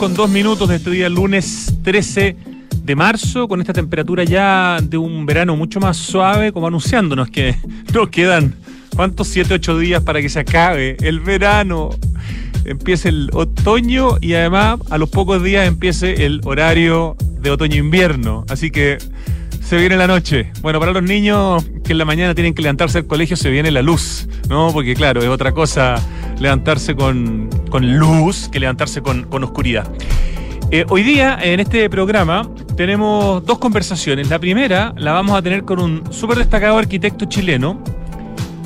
con dos minutos de este día, lunes 13 de marzo, con esta temperatura ya de un verano mucho más suave, como anunciándonos que nos quedan, ¿cuántos? Siete, ocho días para que se acabe el verano. Empiece el otoño y además a los pocos días empiece el horario de otoño-invierno. Así que se viene la noche. Bueno, para los niños que en la mañana tienen que levantarse al colegio, se viene la luz, ¿no? Porque claro, es otra cosa levantarse con, luz que levantarse con, oscuridad. Eh, hoy día, en este programa, tenemos dos conversaciones. La primera la vamos a tener con un súper destacado arquitecto chileno,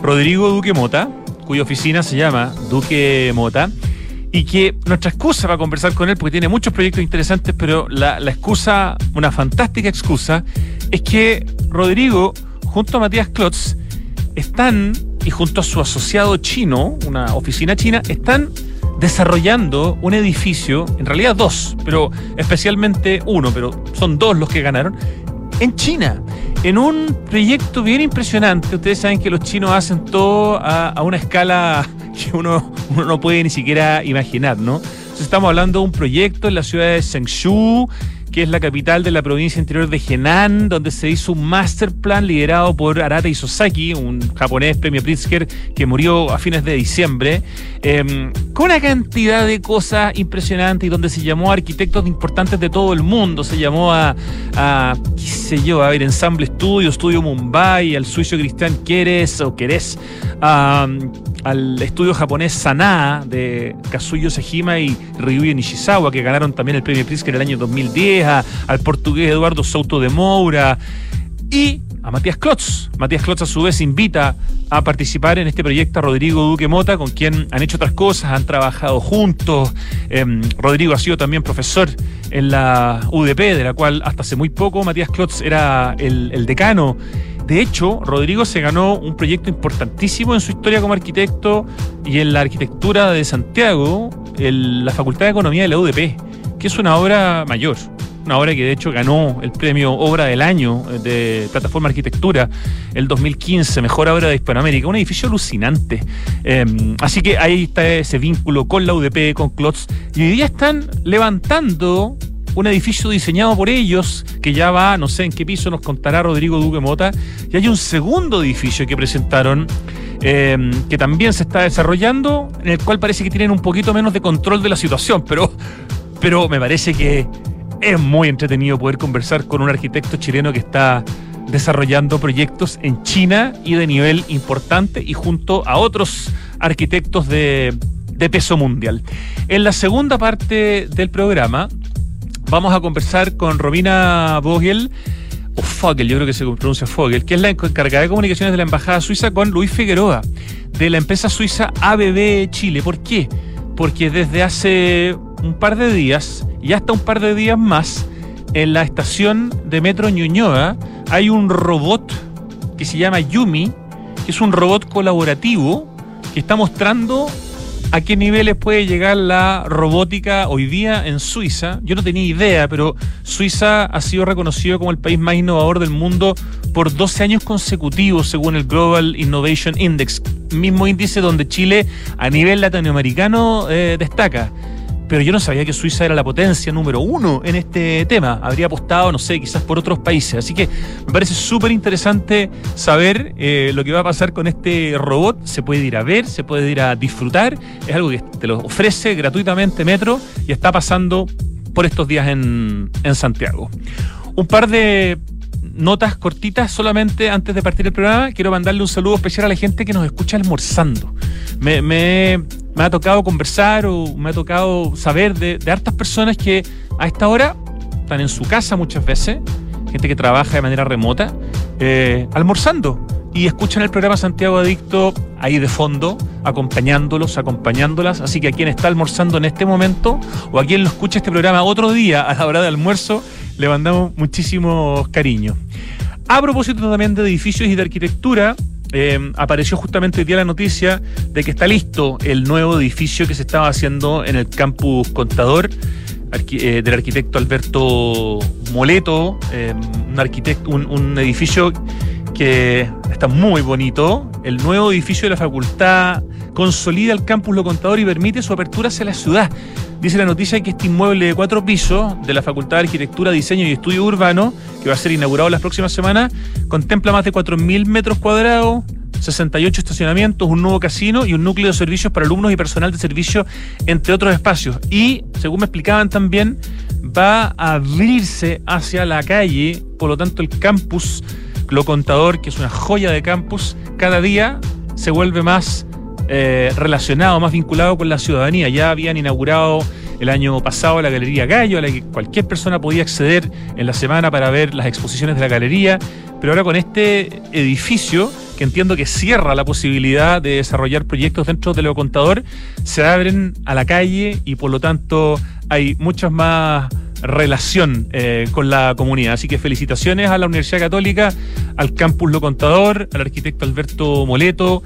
Rodrigo Duque Mota, cuya oficina se llama Duque Mota y que nuestra excusa para conversar con él, porque tiene muchos proyectos interesantes, pero la, excusa, una fantástica excusa, es que Rodrigo, junto a Matías Klotz, están, y junto a su asociado chino, una oficina china, están desarrollando un edificio, en realidad dos, pero especialmente uno, pero son dos los que ganaron, en China, en un proyecto bien impresionante. Ustedes saben que los chinos hacen todo a, una escala que uno, no puede ni siquiera imaginar, ¿no? estamos hablando de un proyecto en la ciudad de Zhengzhou, que es la capital de la provincia interior de Henan, donde se hizo un master plan liderado por Arata Isozaki, un japonés premio Pritzker que murió a fines de diciembre, em, con una cantidad de cosas impresionantes y donde se llamó a arquitectos importantes de todo el mundo. Se llamó a, sé yo, a ver, Ensemble Studio, Studio Mumbai, al suizo Cristian Queres o Querés, al estudio japonés Sanaa de Kazuyo Sejima y Ryuya Nishizawa, que ganaron también el premio Pritzker el año 2010 al portugués Eduardo Souto de Moura y a Matías Klotz. Matías Klotz a su vez invita a participar en este proyecto a Rodrigo Duque Mota, con quien han hecho otras cosas, han trabajado juntos. Em, Rodrigo ha sido también profesor en la UDP, de la cual hasta hace muy poco Matías Klotz era el, decano. De hecho, Rodrigo se ganó un proyecto importantísimo en su historia como arquitecto y en la arquitectura de Santiago, en la Facultad de Economía de la UDP, que es una obra mayor una obra que de hecho ganó el premio Obra del Año de Plataforma Arquitectura el 2015, mejor obra de Hispanoamérica, un edificio alucinante. Em, así que ahí está ese vínculo con la UDP, con Klotz, y hoy día están levantando un edificio diseñado por ellos, que ya va, no sé en qué piso nos contará Rodrigo Duque Mota, y hay un segundo edificio que presentaron, em, que también se está desarrollando, en el cual parece que tienen un poquito menos de control de la situación, pero, pero me parece que es muy entretenido poder conversar con un arquitecto chileno que está desarrollando proyectos en China y de nivel importante y junto a otros arquitectos de, peso mundial. En la segunda parte del programa vamos a conversar con Robina Vogel, o Fogel, yo creo que se pronuncia Fogel, que es la encargada de comunicaciones de la Embajada Suiza con Luis Figueroa, de la empresa suiza ABB Chile. ¿Por qué? Porque desde hace un par de días y hasta un par de días más, en la estación de Metro Ñuñoa hay un robot que se llama Yumi, que es un robot colaborativo que está mostrando a qué niveles puede llegar la robótica hoy día en Suiza. Yo no tenía idea, pero Suiza ha sido reconocido como el país más innovador del mundo por 12 años consecutivos, según el Global Innovation Index, mismo índice donde Chile a nivel latinoamericano eh, destaca pero yo no sabía que Suiza era la potencia número uno en este tema. Habría apostado, no sé, quizás por otros países. Así que me parece súper interesante saber eh, lo que va a pasar con este robot. Se puede ir a ver, se puede ir a disfrutar. Es algo que te lo ofrece gratuitamente Metro y está pasando por estos días en, en Santiago. Un par de notas cortitas solamente antes de partir el programa. Quiero mandarle un saludo especial a la gente que nos escucha almorzando. Me, me, ha tocado conversar o me ha tocado saber de, hartas personas que a esta hora están en su casa muchas veces, gente que trabaja de manera remota, eh, almorzando y escuchan el programa Santiago Adicto ahí de fondo, acompañándolos, acompañándolas. Así que a quien está almorzando en este momento o a quien lo escucha este programa otro día a la hora de almuerzo, le mandamos muchísimos cariños. A propósito también de edificios y de arquitectura, eh, apareció justamente hoy día la noticia de que está listo el nuevo edificio que se estaba haciendo en el campus Contador eh, del arquitecto Alberto Moleto, eh, un, arquitecto, un, edificio que está muy bonito. El nuevo edificio de la facultad consolida el campus Lo Contador y permite su apertura hacia la ciudad. Dice la noticia que este inmueble de cuatro pisos de la Facultad de Arquitectura, Diseño y Estudio Urbano, que va a ser inaugurado las próximas semanas, contempla más de 4.000 metros cuadrados, 68 estacionamientos, un nuevo casino y un núcleo de servicios para alumnos y personal de servicio, entre otros espacios. Y, según me explicaban también, va a abrirse hacia la calle, por lo tanto el campus, lo contador, que es una joya de campus, cada día se vuelve más eh, relacionado, más vinculado con la ciudadanía. Ya habían inaugurado el año pasado la Galería Gallo, a la que cualquier persona podía acceder en la semana para ver las exposiciones de la galería, pero ahora con este edificio, que entiendo que cierra la posibilidad de desarrollar proyectos dentro de lo contador, se abren a la calle y por lo tanto hay muchas más relación eh, con la comunidad. Así que felicitaciones a la Universidad Católica, al Campus Lo Contador, al arquitecto Alberto Moleto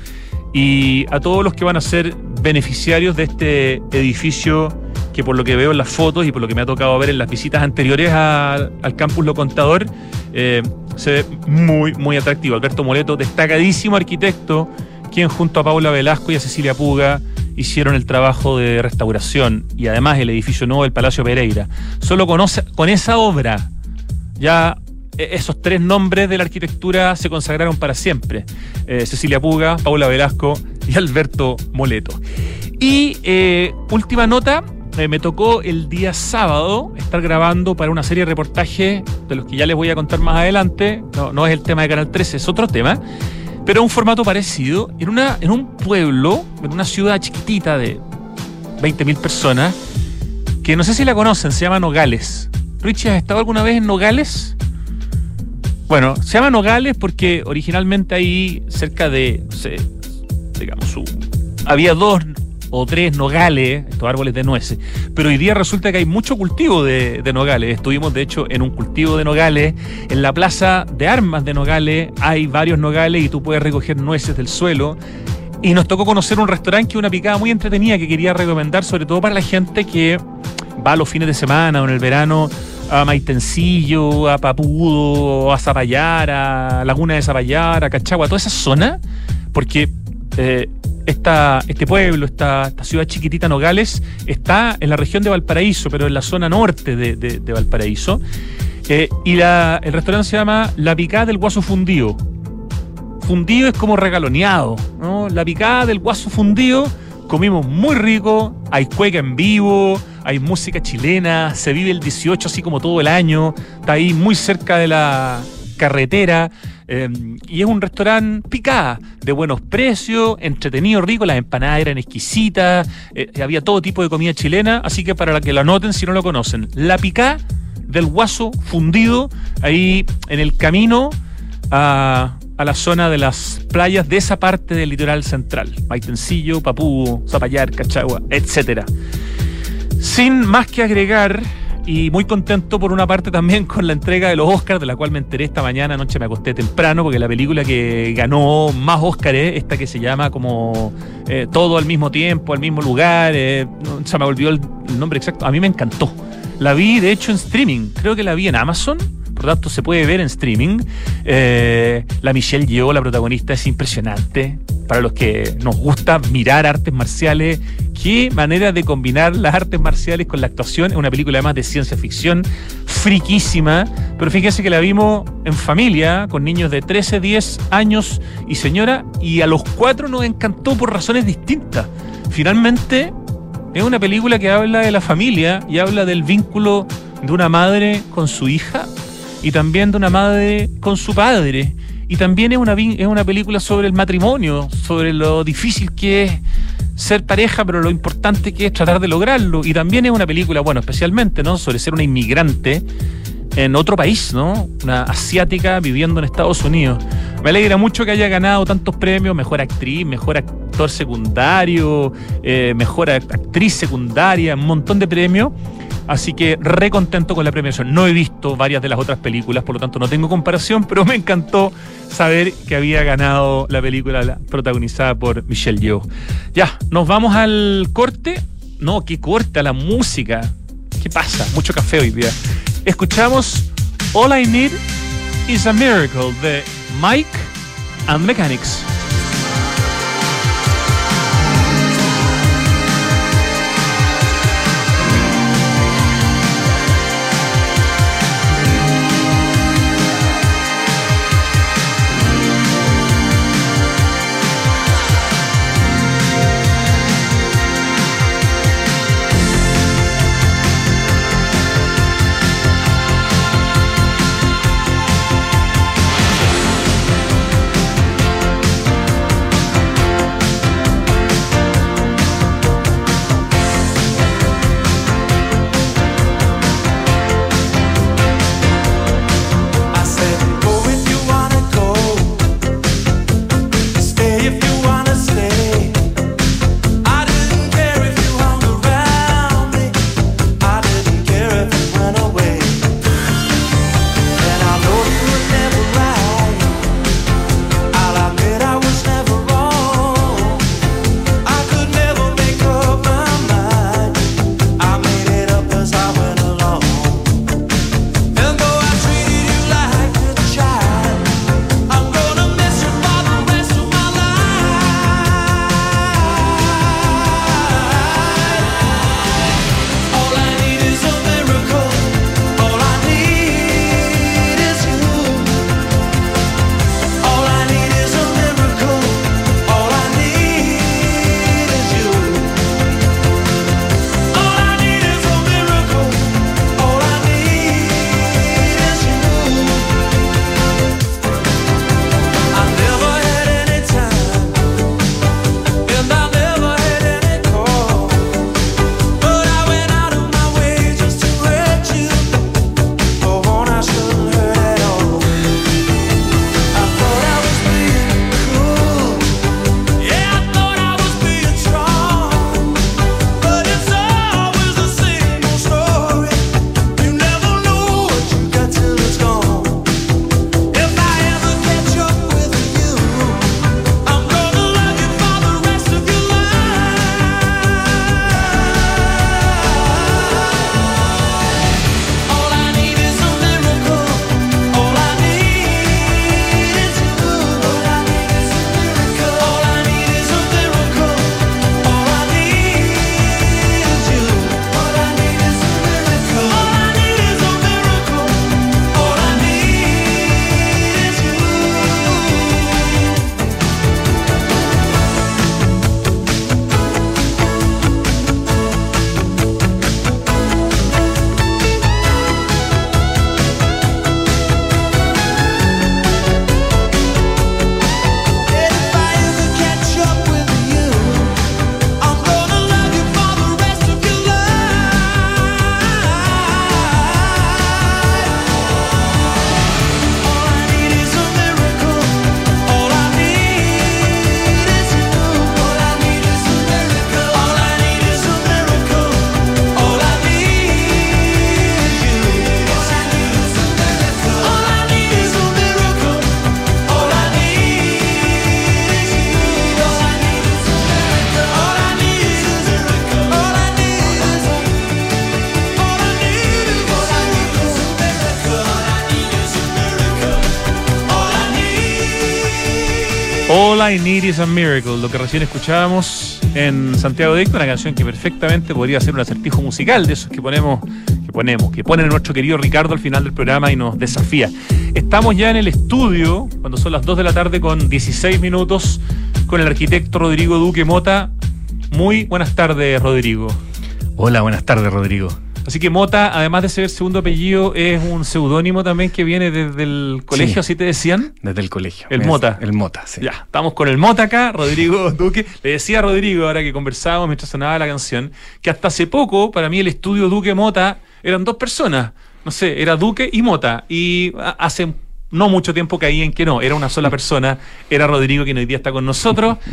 y a todos los que van a ser beneficiarios de este edificio que por lo que veo en las fotos y por lo que me ha tocado ver en las visitas anteriores al campus Lo Contador, eh, se ve muy, muy atractivo. Alberto Moleto, destacadísimo arquitecto, quien junto a Paula Velasco y a Cecilia Puga hicieron el trabajo de restauración y además el edificio nuevo del Palacio Pereira. Solo con esa obra ya e, esos tres nombres de la arquitectura se consagraron para siempre. Eh, Cecilia Puga, Paula Velasco y Alberto Moleto. Y eh, última nota, eh, me tocó el día sábado estar grabando para una serie de reportajes de los que ya les voy a contar más adelante. No, no es el tema de Canal 13, es otro tema. Pero un formato parecido, en, una, en un pueblo, en una ciudad chiquitita de 20.000 personas, que no sé si la conocen, se llama Nogales. Richie, ¿has estado alguna vez en Nogales? Bueno, se llama Nogales porque originalmente ahí cerca de, no sé, digamos, había dos o tres nogales, estos árboles de nueces, pero hoy día resulta que hay mucho cultivo de, nogales. Estuvimos, de hecho, en un cultivo de nogales. En la plaza de armas de nogales hay varios nogales y tú puedes recoger nueces del suelo. Y nos tocó conocer un restaurante que una picada muy entretenida que quería recomendar, sobre todo para la gente que va los fines de semana o en el verano a Maitencillo, a Papudo, a Zapallar, a Laguna de Zapallar, a Cachagua, toda esa zona, porque eh, este pueblo, esta, ciudad chiquitita Nogales, está en la región de Valparaíso, pero en la zona norte de, Valparaíso. Eh, y la, el restaurante se llama La Picada del Guaso Fundido. Fundido es como regaloneado, ¿no? La Picada del Guaso Fundido, comimos muy rico, hay cueca en vivo, hay música chilena, se vive el 18 así como todo el año, está ahí muy cerca de la carretera. Em, y es un restaurante picada, de buenos precios, entretenido, rico, las empanadas eran exquisitas, eh, había todo tipo de comida chilena, así que para que lo anoten si no lo conocen, la picada del guaso fundido, ahí en el camino a, a, la zona de las playas de esa parte del litoral central, Maitencillo, Papú, Zapallar, Cachagua, etcétera. Sin más que agregar, y muy contento por una parte también con la entrega de los Oscars, de la cual me enteré esta mañana, anoche me acosté temprano, porque la película que ganó más Oscars, esta que se llama como eh, Todo al mismo tiempo, al mismo lugar, eh, se me olvidó el, nombre exacto, a mí me encantó. La vi, de hecho, en streaming, creo que la vi en Amazon, por lo tanto se puede ver en streaming. Eh, la Michelle Yeoh, la protagonista, es impresionante. Para los que nos gusta mirar artes marciales, qué manera de combinar las artes marciales con la actuación. Es una película además de ciencia ficción, friquísima, pero fíjense que la vimos en familia, con niños de 13, 10 años y señora, y a los cuatro nos encantó por razones distintas. Finalmente, es una película que habla de la familia y habla del vínculo de una madre con su hija y también de una madre con su padre. Y también es una, es una película sobre el matrimonio, sobre lo difícil que es ser pareja, pero lo importante que es tratar de lograrlo. Y también es una película, bueno, especialmente, ¿no? Sobre ser una inmigrante en otro país, ¿no? Una asiática viviendo en Estados Unidos. Me alegra mucho que haya ganado tantos premios, mejor actriz, mejor actor secundario, eh, mejor actriz secundaria, un montón de premios. Así que re contento con la premiación. No he visto varias de las otras películas, por lo tanto no tengo comparación, pero me encantó saber que había ganado la película protagonizada por Michelle Yeoh. Ya, nos vamos al corte. No, qué corte, a la música. ¿Qué pasa? Mucho café hoy día. Escuchamos All I Need is a Miracle de Mike and Mechanics. I Need is a Miracle, lo que recién escuchábamos en Santiago Dicto, una canción que perfectamente podría ser un acertijo musical de esos que ponemos, que ponemos, que pone nuestro querido Ricardo al final del programa y nos desafía. Estamos ya en el estudio, cuando son las 2 de la tarde con 16 minutos, con el arquitecto Rodrigo Duque Mota. Muy buenas tardes, Rodrigo. Hola, buenas tardes, Rodrigo. Así que Mota, además de ser segundo apellido, es un seudónimo también que viene desde el colegio, Sí. así te decían. Desde el colegio. El Mota. El Mota, sí. Ya, estamos con el Mota acá, Rodrigo Duque. Le decía a Rodrigo, ahora que conversábamos mientras sonaba la canción, que hasta hace poco, para mí, el estudio Duque Mota eran dos personas. No sé, era Duque y Mota. Y hace no mucho tiempo caí en que no, era una sola persona, era Rodrigo, quien hoy día está con nosotros.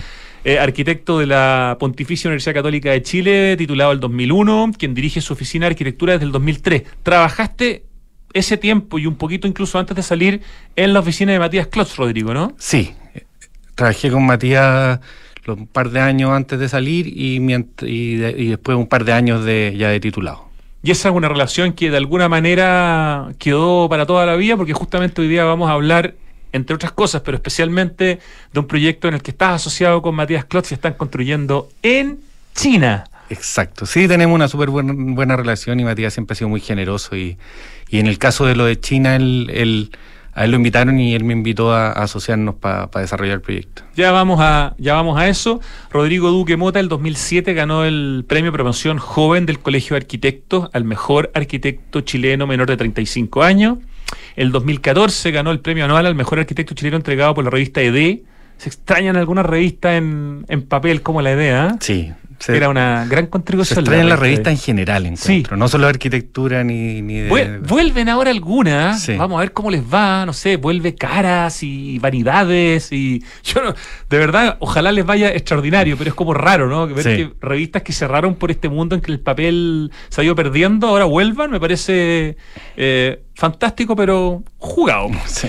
eh, arquitecto de la Pontificia Universidad Católica de Chile, titulado el 2001, quien dirige su oficina de arquitectura desde el 2003. Trabajaste ese tiempo y un poquito incluso antes de salir en la oficina de Matías Klotz, Rodrigo, ¿no? Sí. Trabajé con Matías un par de años antes de salir y, mient- y, de- y después un par de años de, ya de titulado. Y esa es una relación que de alguna manera quedó para toda la vida, porque justamente hoy día vamos a hablar, entre otras cosas, pero especialmente de un proyecto en el que estás asociado con Matías Klotz y están construyendo en China. Exacto. Sí, tenemos una súper buena, buena relación y Matías siempre ha sido muy generoso. Y, y en el caso de lo de China, él, él- a él lo invitaron y él me invitó a, a asociarnos para desarrollar el proyecto. Ya vamos, a, ya vamos a eso. Rodrigo Duque Mota, el 2007, ganó el premio Promoción Joven del Colegio de Arquitectos al mejor arquitecto chileno menor de 35 años. El 2014 ganó el premio anual al mejor arquitecto chileno entregado por la revista ED. Se extrañan algunas revistas en, en papel como la ED, ¿ah? Sí. Se, Era una gran se contribución. en la revista en general, encuentro. No solo de arquitectura ni, ni de... Vuel- Vuelven ahora algunas, Sí. vamos a ver cómo les va, no sé, vuelve caras y vanidades y yo no, de verdad, ojalá les vaya extraordinario, pero es como raro, ¿no? Ver Sí. que revistas que cerraron por este mundo en que el papel se ha ido perdiendo, ahora vuelvan, me parece eh, fantástico, pero jugado. Sí.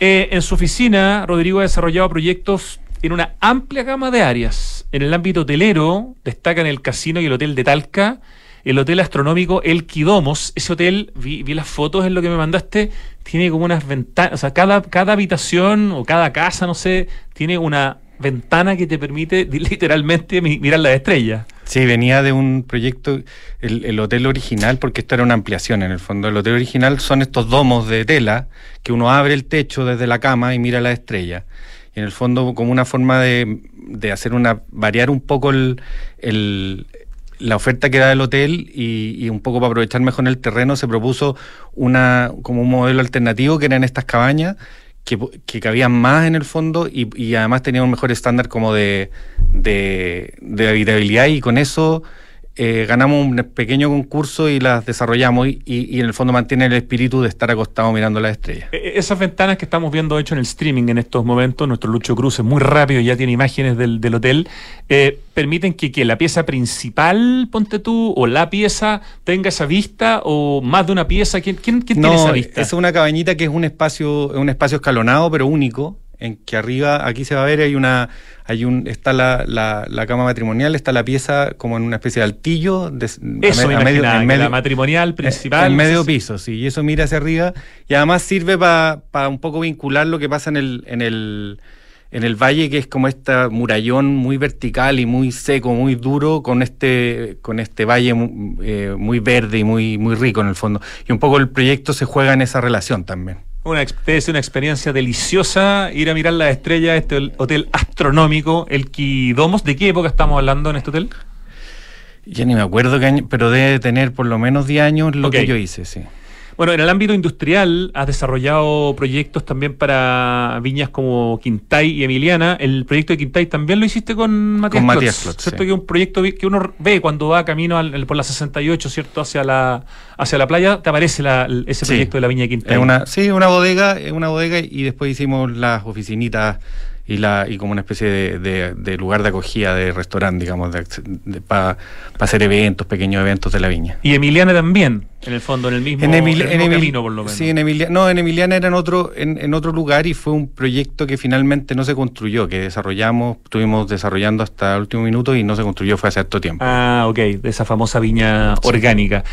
Eh, en su oficina, Rodrigo ha desarrollado proyectos en una amplia gama de áreas. En el ámbito hotelero, destacan el casino y el hotel de Talca, el hotel astronómico El Quidomos. Ese hotel, vi, vi las fotos en lo que me mandaste, tiene como unas ventanas, o sea, cada, cada habitación o cada casa, no sé, tiene una ventana que te permite literalmente mi- mirar las estrellas. Sí, venía de un proyecto, el, el hotel original, porque esto era una ampliación en el fondo. El hotel original son estos domos de tela que uno abre el techo desde la cama y mira la estrella. En el fondo como una forma de, de hacer una, variar un poco el, la oferta que da el hotel y, un poco para aprovechar mejor el terreno se propuso una como un modelo alternativo que eran estas cabañas que, que cabían más en el fondo y, y además tenían un mejor estándar como de, de, de habitabilidad y con eso eh, ganamos un pequeño concurso y las desarrollamos y, y- y en el fondo mantiene el espíritu de estar acostado mirando las estrellas. Eh, Esas ventanas que estamos viendo hecho en el streaming en estos momentos, nuestro Lucho Cruz es muy rápido y ya tiene imágenes del, del hotel, eh, permiten que, que la pieza principal, ponte tú, o la pieza tenga esa vista, o más de una pieza. ¿Quién, quién, quién tiene esa vista? es una cabañita que es un espacio, un espacio escalonado pero único, en que arriba, aquí se va a ver, hay una, hay un, está la, la, la cama matrimonial, está la pieza como en una especie de altillo, de- Eso a me a medio- en medio- la matrimonial principal. En medio piso, sí, y eso mira hacia arriba. Y además sirve para un poco vincular lo que pasa en el, en el, en el valle, que es como este murallón muy vertical y muy seco, muy duro, con este, con este valle eh, muy verde y muy, muy rico en el fondo. Y un poco el proyecto se juega en esa relación también. Una, ser una experiencia deliciosa ir a mirar las estrellas este hotel astronómico, el Quidomos. ¿De qué época estamos hablando en este hotel? Ya ni me acuerdo qué año, pero debe tener por lo menos 10 años lo que yo hice, sí. Bueno, en el ámbito industrial has desarrollado proyectos también para viñas como Quintay y Emiliana. El proyecto de Quintay también lo hiciste con Matías Con Klotz, Matías Klotz, ¿cierto? sí. Que es un proyecto que uno ve cuando va camino al- por la 68, ¿cierto? Hacia la, hacia la playa, te aparece la- ese Sí. proyecto de la viña de Quintay. Es una, sí, una bodega, es una bodega y después hicimos las oficinitas y la y como una especie de, de- de lugar de acogida de restaurante, digamos, para hacer eventos, pequeños eventos de la viña. Y Emiliana también, en el fondo, en el mismo, En, Emil- en el en mismo Emil- camino, por lo menos. Sí, en Emilia- no, en Emiliana era en otro, en, en otro lugar y fue un proyecto que finalmente no se construyó, que desarrollamos, estuvimos desarrollando hasta el último minuto y no se construyó, fue hace harto tiempo. Ah, ok, de esa famosa viña orgánica.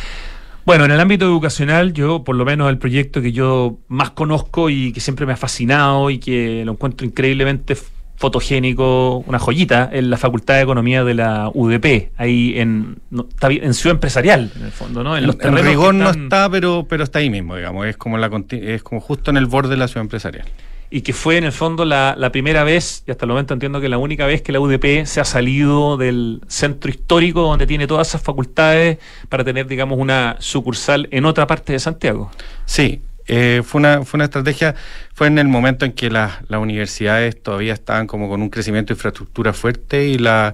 Bueno, en el ámbito educacional, yo, por lo menos el proyecto que yo más conozco y que siempre me ha fascinado y que lo encuentro increíblemente fotogénico, una joyita, en la Facultad de Economía de la UDP, ahí en, en Ciudad Empresarial, en el fondo, ¿no? En, los en rigor no está, pero, pero está ahí mismo, digamos, es como, la, es como justo en el borde de la Ciudad Empresarial y que fue en el fondo la, primera vez, y hasta el momento entiendo que la única vez que la UDP se ha salido del centro histórico donde tiene todas esas facultades para tener, digamos, una sucursal en otra parte de Santiago. Sí, eh, fue, una, fue una estrategia, fue en el momento en que las universidades todavía estaban como con un crecimiento de infraestructura fuerte y la,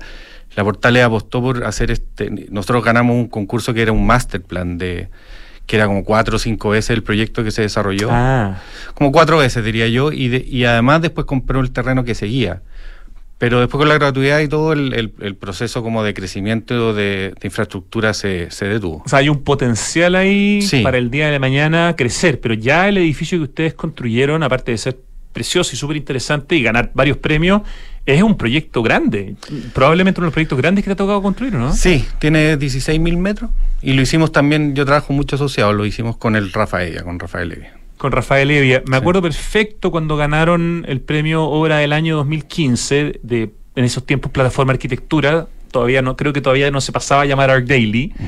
la Portales apostó por hacer este, nosotros ganamos un concurso que era un master plan de que era como cuatro o cinco veces el proyecto que se desarrolló. Ah. Como cuatro veces, diría yo, y, y además después compró el terreno que seguía. Pero después con la gratuidad y todo, el, proceso como de crecimiento de, infraestructura se, se, detuvo. O sea, hay un potencial ahí para el día de mañana crecer, pero ya el edificio que ustedes construyeron, aparte de ser precioso y súper interesante y ganar varios premios, es un proyecto grande. Probablemente uno de los proyectos grandes que te ha tocado construir, ¿no? Sí, tiene 16.000 metros y lo hicimos también, yo trabajo mucho asociado, lo hicimos con el Rafael, con Rafael Evia. Con Rafael Evia. Me acuerdo perfecto cuando ganaron el premio Obra del año 2015 de en esos tiempos Plataforma Arquitectura todavía no, creo que todavía no se pasaba a llamar Art Daily. Mm.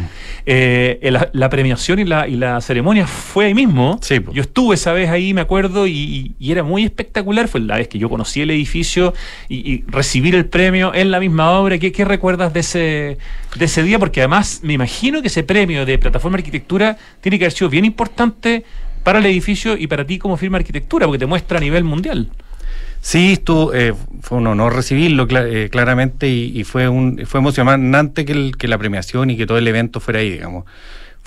Eh, la, premiación y la, y la ceremonia fue ahí mismo. yo estuve esa vez ahí, me acuerdo, y, era muy espectacular. Fue la vez que yo conocí el edificio y, recibir el premio en la misma obra. ¿Qué, ¿Qué, recuerdas de ese, de ese día? Porque además me imagino que ese premio de Plataforma Arquitectura tiene que haber sido bien importante para el edificio y para ti como firma arquitectura, porque te muestra a nivel mundial. Sí, estuvo, eh, fue un honor recibirlo eh, claramente y, fue un fue emocionante que, que la premiación y que todo el evento fuera ahí, digamos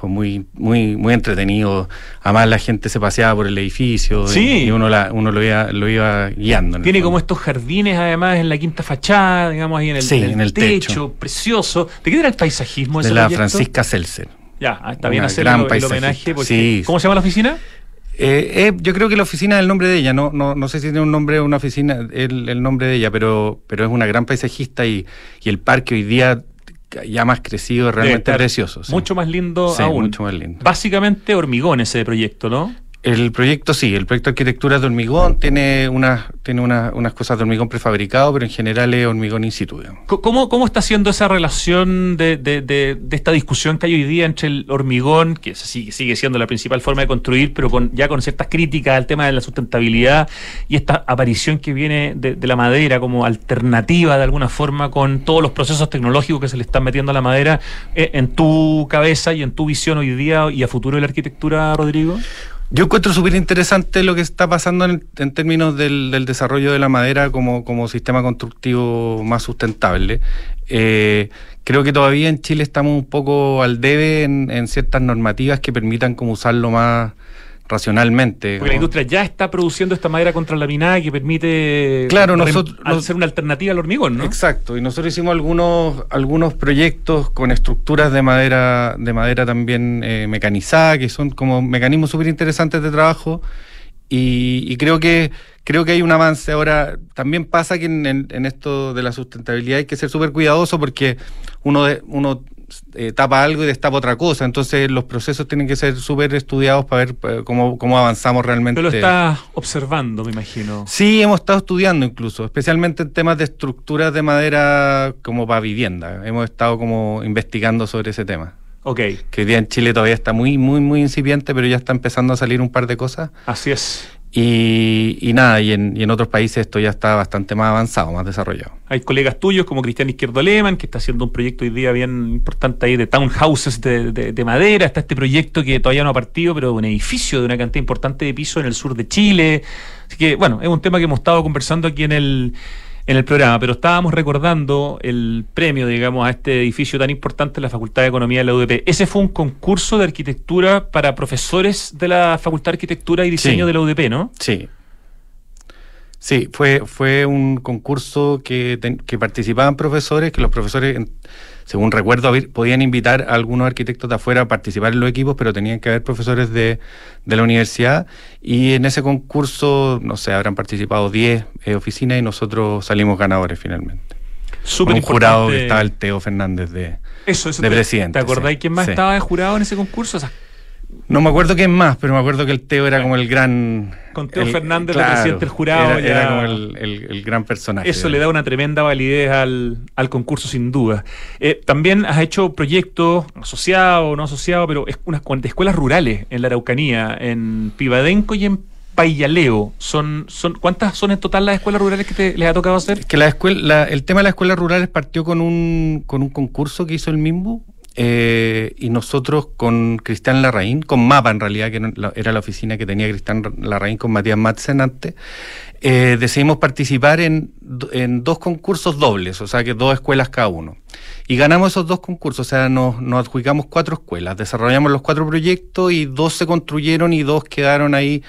fue muy muy muy entretenido. Además la gente se paseaba por el edificio y, uno uno lo iba lo iba guiando. Tiene como estos jardines además en la quinta fachada, digamos ahí en el, en el, techo, precioso. ¿De qué era el paisajismo de la Francisca Seltzer. Ya, ah, está bien hacer el, homenaje ¿Cómo se llama la oficina? Eh, eh, yo creo que la oficina es el nombre de ella, no, no, no sé si tiene un nombre o una oficina, el, el, nombre de ella, pero, pero es una gran paisajista y, y el parque hoy día ya más crecido, realmente precioso. Mucho más lindo aún. Mucho más lindo. Básicamente hormigón ese proyecto, ¿no? El proyecto sí, el proyecto de arquitectura de hormigón tiene unas tiene unas cosas de hormigón prefabricado, pero en general es hormigón in situ. ¿Cómo, ¿Cómo está siendo esa relación de, de, de, esta discusión que hay hoy día entre el hormigón, que sigue, sigue siendo la principal forma de construir, pero ya con ciertas críticas al tema de la sustentabilidad y esta aparición que viene de, la madera como alternativa de alguna forma con todos los procesos tecnológicos que se le están metiendo a la madera eh, en tu cabeza y en tu visión hoy día y a futuro de la arquitectura, Rodrigo? Yo encuentro súper interesante lo que está pasando en, términos del, desarrollo de la madera como, como sistema constructivo más sustentable. Eh, creo que todavía en Chile estamos un poco al debe en, en ciertas normativas que permitan como usarlo más racionalmente. Porque la industria ya está produciendo esta madera contralaminada que permite claro, nosotros, ser una alternativa al hormigón, ¿no? Exacto, y nosotros hicimos algunos, algunos proyectos con estructuras de madera, de madera también eh, mecanizada, que son como mecanismos súper interesantes de trabajo. Y, creo que creo que hay un avance. Ahora, también pasa que en, en esto de la sustentabilidad hay que ser súper cuidadoso porque uno, de, uno eh, tapa algo y destapa otra cosa. Entonces los procesos tienen que ser súper estudiados para ver eh, cómo, cómo avanzamos realmente. Pero lo estás observando, me imagino. Sí, hemos estado estudiando incluso, especialmente en temas de estructuras de madera como para vivienda. Hemos estado como investigando sobre ese tema. Ok. Que hoy día en Chile todavía está muy, muy, muy incipiente, pero ya está empezando a salir un par de cosas. Así es. Y, nada, y en, y en, otros países esto ya está bastante más avanzado, más desarrollado. Hay colegas tuyos como Cristian Izquierdo Lehmann, que está haciendo un proyecto hoy día bien importante ahí de townhouses de, de, madera. Está este proyecto que todavía no ha partido, pero de un edificio de una cantidad importante de pisos en el sur de Chile. Así que, bueno, es un tema que hemos estado conversando aquí en el en el programa, pero estábamos recordando el premio, digamos, a este edificio tan importante de la Facultad de Economía de la UDP. Ese fue un concurso de arquitectura para profesores de la Facultad de Arquitectura y Diseño de la UDP, ¿no? Sí. Sí, fue, fue un concurso que, que participaban profesores, que los profesores según recuerdo, podían invitar a algunos arquitectos de afuera a participar en los equipos, pero tenían que haber profesores de, la universidad. Y en ese concurso, no sé, habrán participado 10 eh, oficinas y nosotros salimos ganadores finalmente. Súper un jurado que estaba el Teo Fernández de, eso, de presidente. ¿Te acordáis quién más estaba de jurado en ese concurso? no me acuerdo quién más, pero me acuerdo que el Teo era como el gran con Teo Fernández, el presidente del jurado. Era, como el, gran personaje. Eso le da una tremenda validez al, concurso, sin duda. Eh, también has hecho proyectos asociados, no asociados, pero es unas escuelas rurales en la Araucanía, en Pibadenco y en Payaleo. Son, son, ¿Cuántas son en total las escuelas rurales que te, les ha tocado hacer? Que la escuela, el tema de las escuelas rurales partió con un, con un concurso que hizo el MIMBU eh, y nosotros con Cristian Larraín, con MAPA en realidad, que era la oficina que tenía Cristian Larraín con Matías Madsen antes, eh, decidimos participar en, dos concursos dobles, o sea que dos escuelas cada uno. Y ganamos esos dos concursos, o sea, nos, adjudicamos cuatro escuelas, desarrollamos los cuatro proyectos y dos se construyeron y dos quedaron ahí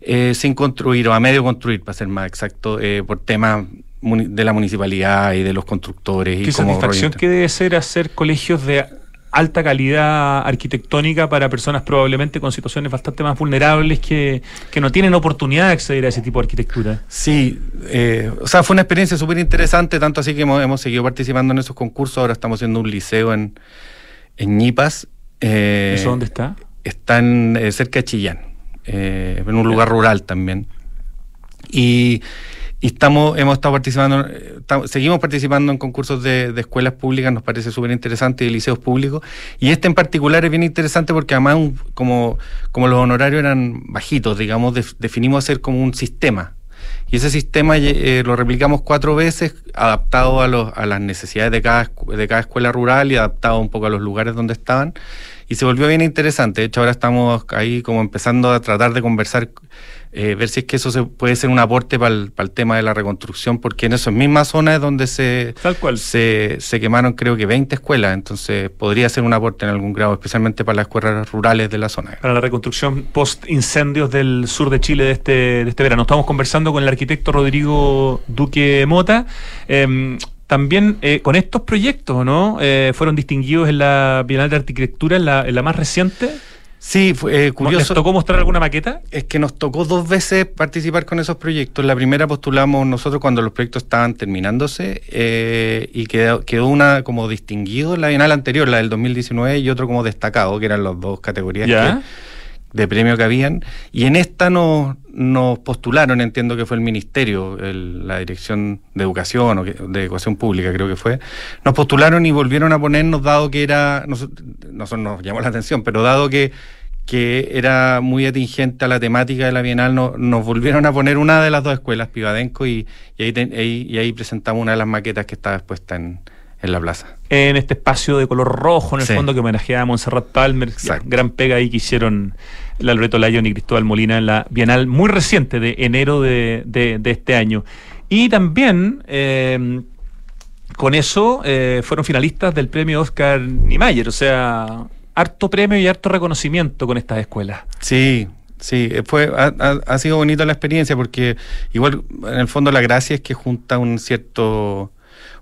eh, sin construir o a medio construir, para ser más exacto, por temas de la municipalidad y de los constructores. Qué y satisfacción que debe ser hacer colegios de alta calidad arquitectónica para personas probablemente con situaciones bastante más vulnerables que, no tienen oportunidad de acceder a ese tipo de arquitectura. Sí, eh, o sea, fue una experiencia súper interesante, tanto así que hemos, seguido participando en esos concursos, ahora estamos haciendo un liceo en, en Ñipas. Eh, ¿Eso dónde está? Está en, eh, cerca de Chillán, en un lugar rural también. Y y estamos, hemos estado participando, eh, seguimos participando en concursos de, escuelas públicas, nos parece súper interesante, y de liceos públicos. Y este en particular es bien interesante porque además, como, como los honorarios eran bajitos, digamos, definimos hacer como un sistema. Y ese sistema eh, lo replicamos cuatro veces, adaptado a, los, a las necesidades de cada, de cada escuela rural y adaptado un poco a los lugares donde estaban. Y se volvió bien interesante. De hecho, ahora estamos ahí como empezando a tratar de conversar eh, ver si es que eso se puede ser un aporte para el, tema de la reconstrucción, porque en esas mismas zonas es donde se, Tal cual. se, se quemaron creo que 20 escuelas, entonces podría ser un aporte en algún grado, especialmente para las escuelas rurales de la zona. Para la reconstrucción post incendios del sur de Chile de este, de este verano. Estamos conversando con el arquitecto Rodrigo Duque Mota. Em, también eh, con estos proyectos, ¿no? Eh, fueron distinguidos en la Bienal de Arquitectura, en la, en la más reciente. Sí, fue eh, curioso. ¿Les tocó mostrar alguna maqueta? Es que nos tocó dos veces participar con esos proyectos. La primera postulamos nosotros cuando los proyectos estaban terminándose eh, y quedó, quedó, una como distinguido la bienal anterior, la del 2019, y otro como destacado, que eran las dos categorías de premio que habían. Y en esta nos, nos postularon, entiendo que fue el Ministerio, la Dirección de Educación o de Educación Pública, creo que fue. Nos postularon y volvieron a ponernos, dado que era. Nosotros, nos llamó la atención, pero dado que que era muy atingente a la temática de la Bienal, nos volvieron a poner una de las dos escuelas, Pivadenco, y, y, ahí, y ahí presentamos una de las maquetas que estaba expuesta en, en la plaza. En este espacio de color rojo, en el fondo, que homenajeaba a Montserrat Palmer. gran pega ahí que hicieron la Loreto Lyon y Cristóbal Molina en la Bienal muy reciente de enero de, este año. Y también eh, con eso eh, fueron finalistas del premio Oscar Niemeyer, o sea, harto premio y harto reconocimiento con estas escuelas. Sí, Sí, fue, ha, ha, sido bonita la experiencia porque igual en el fondo la gracia es que junta un cierto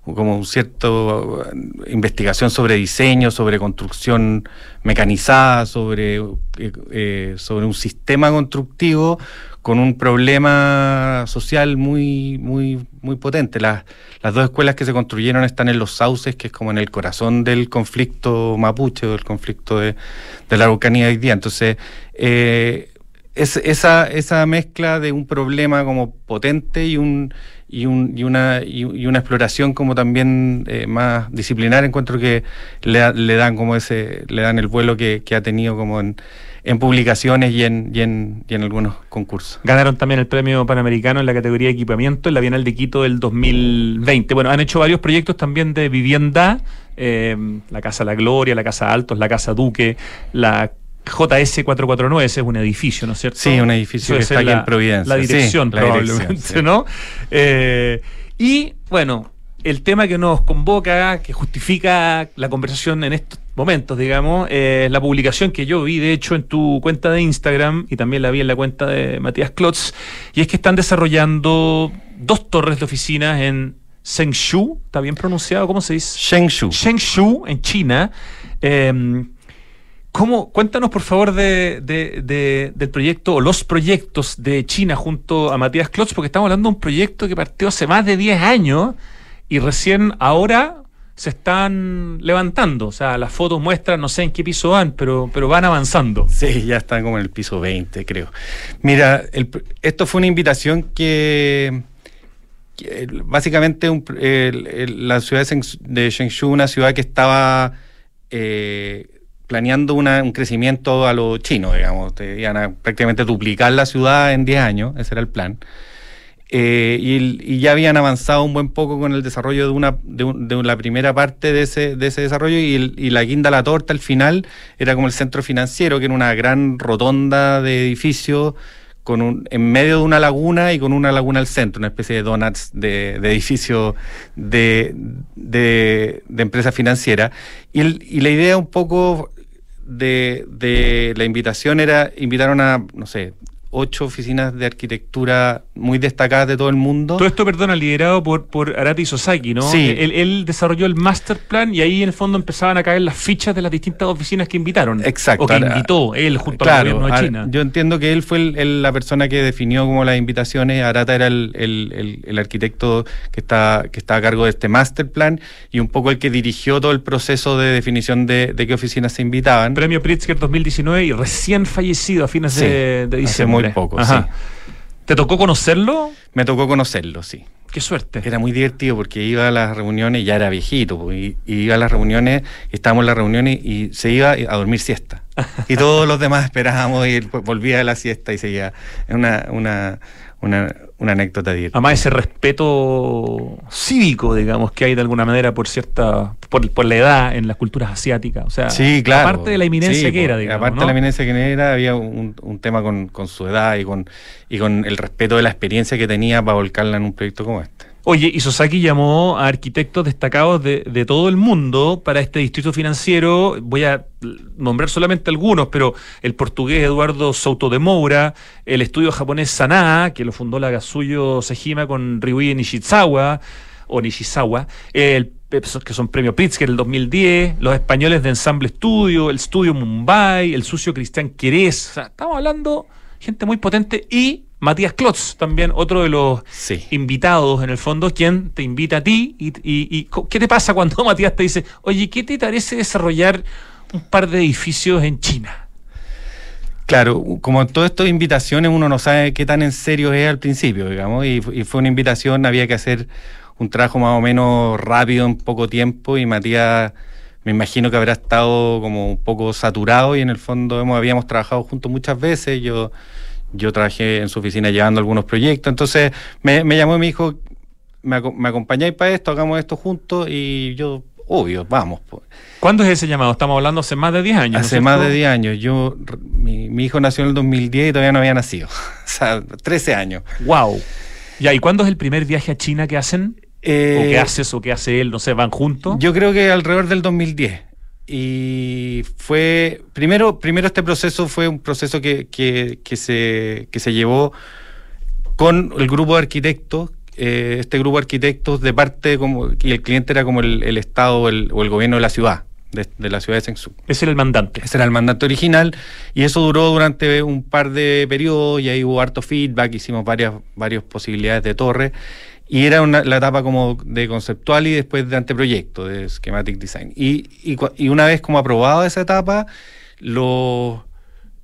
como un cierto uh, investigación sobre diseño, sobre construcción mecanizada, sobre, eh, eh, sobre un sistema constructivo con un problema social muy, muy, muy potente. Las, las dos escuelas que se construyeron están en los sauces, que es como en el corazón del conflicto mapuche o del conflicto de, de la Araucanía hoy día. Entonces, eh, es, esa, esa mezcla de un problema como potente y un y, un, y, una, y, una exploración como también eh, más disciplinar encuentro que le, dan como ese le dan el vuelo que, que ha tenido como en, en publicaciones y en, y en, y, en, algunos concursos. Ganaron también el premio panamericano en la categoría de equipamiento en la Bienal de Quito del 2020. Bueno, han hecho varios proyectos también de vivienda, eh, la Casa La Gloria, la Casa Altos, la Casa Duque, la JS 449, ese es un edificio, ¿no es cierto? Sí, un edificio que está aquí en Providencia. La dirección, probablemente, ¿no? Eh, y bueno, el tema que nos convoca, que justifica la conversación en estos momentos, digamos, es la publicación que yo vi, de hecho, en tu cuenta de Instagram y también la vi en la cuenta de Matías Klotz, y es que están desarrollando dos torres de oficinas en Shengshu, ¿está bien pronunciado? ¿Cómo se dice? Shengshu. Shengshu, en China. Eh, ¿Cómo, cuéntanos por favor de, del proyecto o los proyectos de China junto a Matías Klotz, porque estamos hablando de un proyecto que partió hace más de 10 años y recién ahora se están levantando. O sea, las fotos muestran, no sé en qué piso van, pero, pero van avanzando. Sí, ya están como en el piso 20, creo. Mira, esto fue una invitación que, básicamente la ciudad de Shengshu, una ciudad que estaba eh, planeando un crecimiento a lo chino, digamos, iban a prácticamente duplicar la ciudad en 10 años, ese era el plan. Eh, y, ya habían avanzado un buen poco con el desarrollo de una de, la primera parte de ese, de ese desarrollo y, la guinda la torta al final era como el centro financiero, que era una gran rotonda de edificios con un, en medio de una laguna y con una laguna al centro, una especie de donuts de, de edificio de, de, empresa financiera. Y, y, la idea un poco de, de la invitación era, invitaron a, no sé, ocho oficinas de arquitectura muy destacadas de todo el mundo. Todo esto, perdona, liderado por, por Arati Sosaki, ¿no? Sí. Él, desarrolló el master plan y ahí en el fondo empezaban a caer las fichas de las distintas oficinas que invitaron. Exacto. O que invitó él junto al gobierno de China. Yo entiendo que él fue la persona que definió como las invitaciones. Arata era el, arquitecto que está, que está a cargo de este master plan y un poco el que dirigió todo el proceso de definición de, qué oficinas se invitaban. Premio Pritzker 2019 y recién fallecido a fines de, de diciembre poco, sí. ¿Te tocó conocerlo? Me tocó conocerlo, sí. Qué suerte. Era muy divertido porque iba a las reuniones, ya era viejito, y, iba a las reuniones, estábamos en las reuniones y se iba a dormir siesta. Y todos los demás esperábamos y volvía a la siesta y seguía. Una, una, una, una anécdota directa. Además, ese respeto cívico, digamos, que hay de alguna manera por cierta, por, la edad en las culturas asiáticas. O sea, sí, claro. aparte de la eminencia que era, digamos. Aparte de la eminencia que era, había un, tema con, con, su edad y con, y con el respeto de la experiencia que tenía para volcarla en un proyecto como este. Oye, Isosaki llamó a arquitectos destacados de, todo el mundo para este distrito financiero. Voy a nombrar solamente algunos, pero el portugués Eduardo Souto de Moura, el estudio japonés Sanaa, que lo fundó la Gasuyo Sejima con Ryuichi Nishizawa, o Nishizawa, el, que son premio Pritzker el 2010, los españoles de Ensamble Studio, el estudio Mumbai, el sucio Cristian Querés. O sea, estamos hablando gente muy potente y Matías Klotz, también otro de los invitados en el fondo, quien te invita a ti y, ¿qué te pasa cuando Matías te dice, oye, ¿qué te parece desarrollar un par de edificios en China? Claro, como en todas estas invitaciones uno no sabe qué tan en serio es al principio, digamos, y, fue una invitación, había que hacer un trabajo más o menos rápido en poco tiempo y Matías me imagino que habrá estado como un poco saturado y en el fondo hemos, habíamos trabajado juntos muchas veces, yo yo trabajé en su oficina llevando algunos proyectos, entonces me, llamó y me dijo, me, me acompañáis para esto, hagamos esto juntos y yo, obvio, vamos. ¿Cuándo es ese llamado? Estamos hablando hace más de 10 años. Hace más de 10 años. Yo, mi, hijo nació en el 2010 y todavía no había nacido. o sea, 13 años. ¡Wow! Ya, ¿y cuándo es el primer viaje a China que hacen? ¿O qué eh, haces o qué hace él? No sé, ¿van juntos? Yo creo que alrededor del 2010 y fue, primero, primero este proceso fue un proceso que, que, se, que se llevó con el grupo de arquitectos, eh, este grupo de arquitectos de parte, como, y el cliente era como el, Estado o el, gobierno de la ciudad. De, la ciudad de Sensú. Ese era el mandante. Ese era el mandante original y eso duró durante un par de periodos y ahí hubo harto feedback, hicimos varias, varias posibilidades de torre y era una, la etapa como de conceptual y después de anteproyecto, de schematic design. Y, y, una vez como aprobado esa etapa, lo,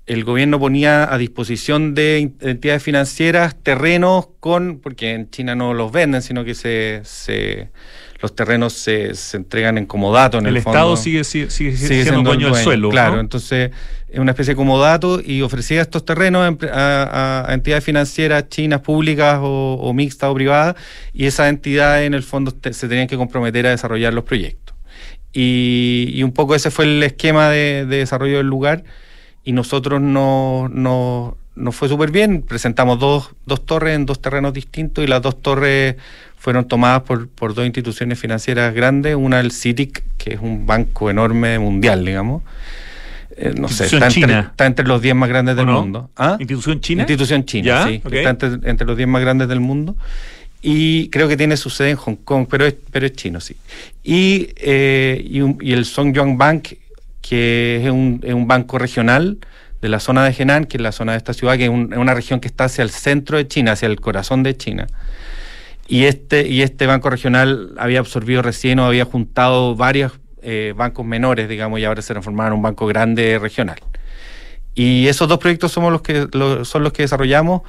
el gobierno ponía a disposición de entidades financieras terrenos con, porque en China no los venden, sino que se los terrenos se, se entregan en comodato. En el, el Estado sigue, sigue, siendo, dueño, del suelo. Claro, entonces es una especie de comodato y ofrecía estos terrenos a, entidades financieras chinas, públicas o, mixtas o privadas, y esas entidades en el fondo se tenían que comprometer a desarrollar los proyectos. Y, un poco ese fue el esquema de, desarrollo del lugar, y nosotros no, no nos fue súper bien. Presentamos dos, dos torres en dos terrenos distintos y las dos torres fueron tomadas por, por dos instituciones financieras grandes, una el CITIC, que es un banco enorme mundial, digamos. Eh, no sé, está entre, está entre, los 10 más grandes del mundo. ¿Ah? ¿Institución china? Institución china, sí. Está entre, los 10 más grandes del mundo. Y creo que tiene su sede en Hong Kong, pero es, pero es chino, sí. Y, eh, y, el Songyuan Bank, que es un, es un, banco regional de la zona de Henan, que es la zona de esta ciudad, que es una región que está hacia el centro de China, hacia el corazón de China Y este, y este banco regional había absorbido recién o había juntado varios eh, bancos menores, digamos, y ahora se transformaron en un banco grande regional. Y esos dos proyectos somos los que, son los que desarrollamos.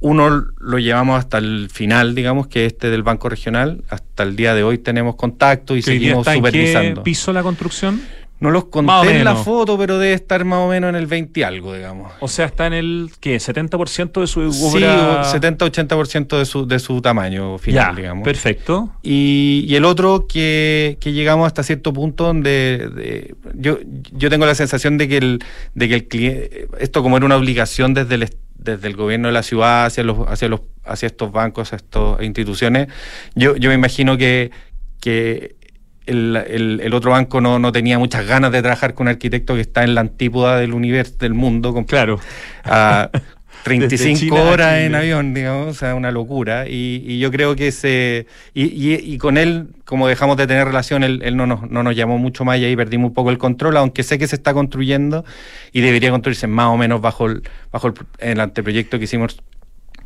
Uno lo llevamos hasta el final, digamos, que este del Banco Regional. Hasta el día de hoy tenemos contacto y seguimos supervisando. ¿En qué piso la construcción? No los conté en la foto, pero debe estar más o menos en el 20 y algo, digamos. O sea, está en el, ¿qué? ¿70% de su obra? Sí, 70-80% de su, de su tamaño final, digamos. perfecto. Y, y, el otro que, que, llegamos hasta cierto punto donde yo, yo tengo la sensación de que el, de que el cliente, esto como era una obligación desde el, desde el gobierno de la ciudad hacia los, hacia los, hacia estos bancos, hacia estas instituciones, yo, yo me imagino que, que el, el, otro banco no, no, tenía muchas ganas de trabajar con un arquitecto que está en la antípoda del universo, del mundo. Con, claro. A 35 horas en avión, digamos, o sea, una locura. Y, y yo creo que se. Y, y, y, con él, como dejamos de tener relación, él, él no, nos, no nos llamó mucho más y ahí perdimos un poco el control, aunque sé que se está construyendo y debería construirse más o menos bajo el, bajo el, el anteproyecto que hicimos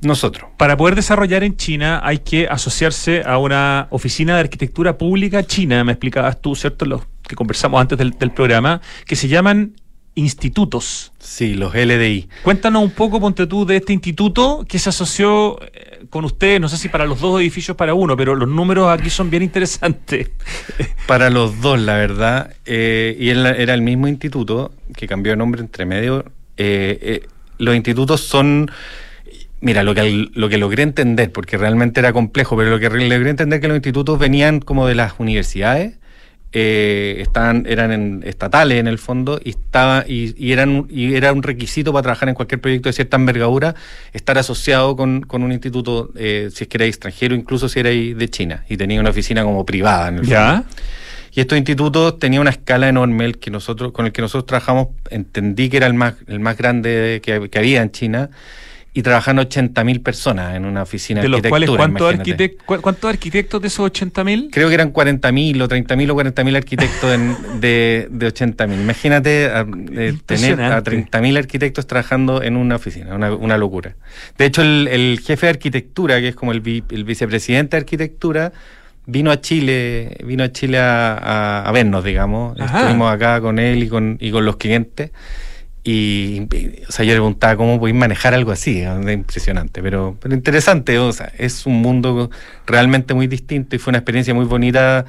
nosotros. Para poder desarrollar en China hay que asociarse a una oficina de arquitectura pública china, me explicabas tú, ¿cierto? Los que conversamos antes del, programa, que se llaman institutos. Sí, los LDI. Cuéntanos un poco, ponte tú, de este instituto que se asoció eh, con ustedes, no sé si para los dos edificios para uno, pero los números aquí son bien interesantes. Para los dos, la verdad. Eh, y era el mismo instituto que cambió de nombre entre medio. Eh, los institutos son Mira, lo que, lo que logré entender, porque realmente era complejo, pero lo que logré entender que los institutos venían como de las universidades, eh, estaban, eran estatales en el fondo, y, estaba, y, eran, y era un requisito para trabajar en cualquier proyecto de cierta envergadura, estar asociado con, un instituto, eh, si es que era extranjero, incluso si era de China, y tenía una oficina como privada en el ¿Ya? Y estos institutos tenían una escala enorme el que nosotros, con el que nosotros trabajamos, entendí que era el más, el más grande que, que había en China y trabajan 80.000 personas en una oficina de, de arquitectura. Cuales, ¿cuántos, arquitectos, ¿Cuántos arquitectos de esos 80.000? Creo que eran 40.000 o 30.000 o 40.000 arquitectos de, de 80.000. Imagínate eh, tener a 30.000 arquitectos trabajando en una oficina, una, una locura. De hecho, el, jefe de arquitectura, que es como el, el vicepresidente de arquitectura, vino a Chile, vino a Chile a, a, vernos, digamos. Estuvimos acá con él y con, y con los clientes. Y, o sea, yo le preguntaba cómo podéis manejar algo así, es impresionante, pero, pero interesante, o sea, es un mundo realmente muy distinto y fue una experiencia muy bonita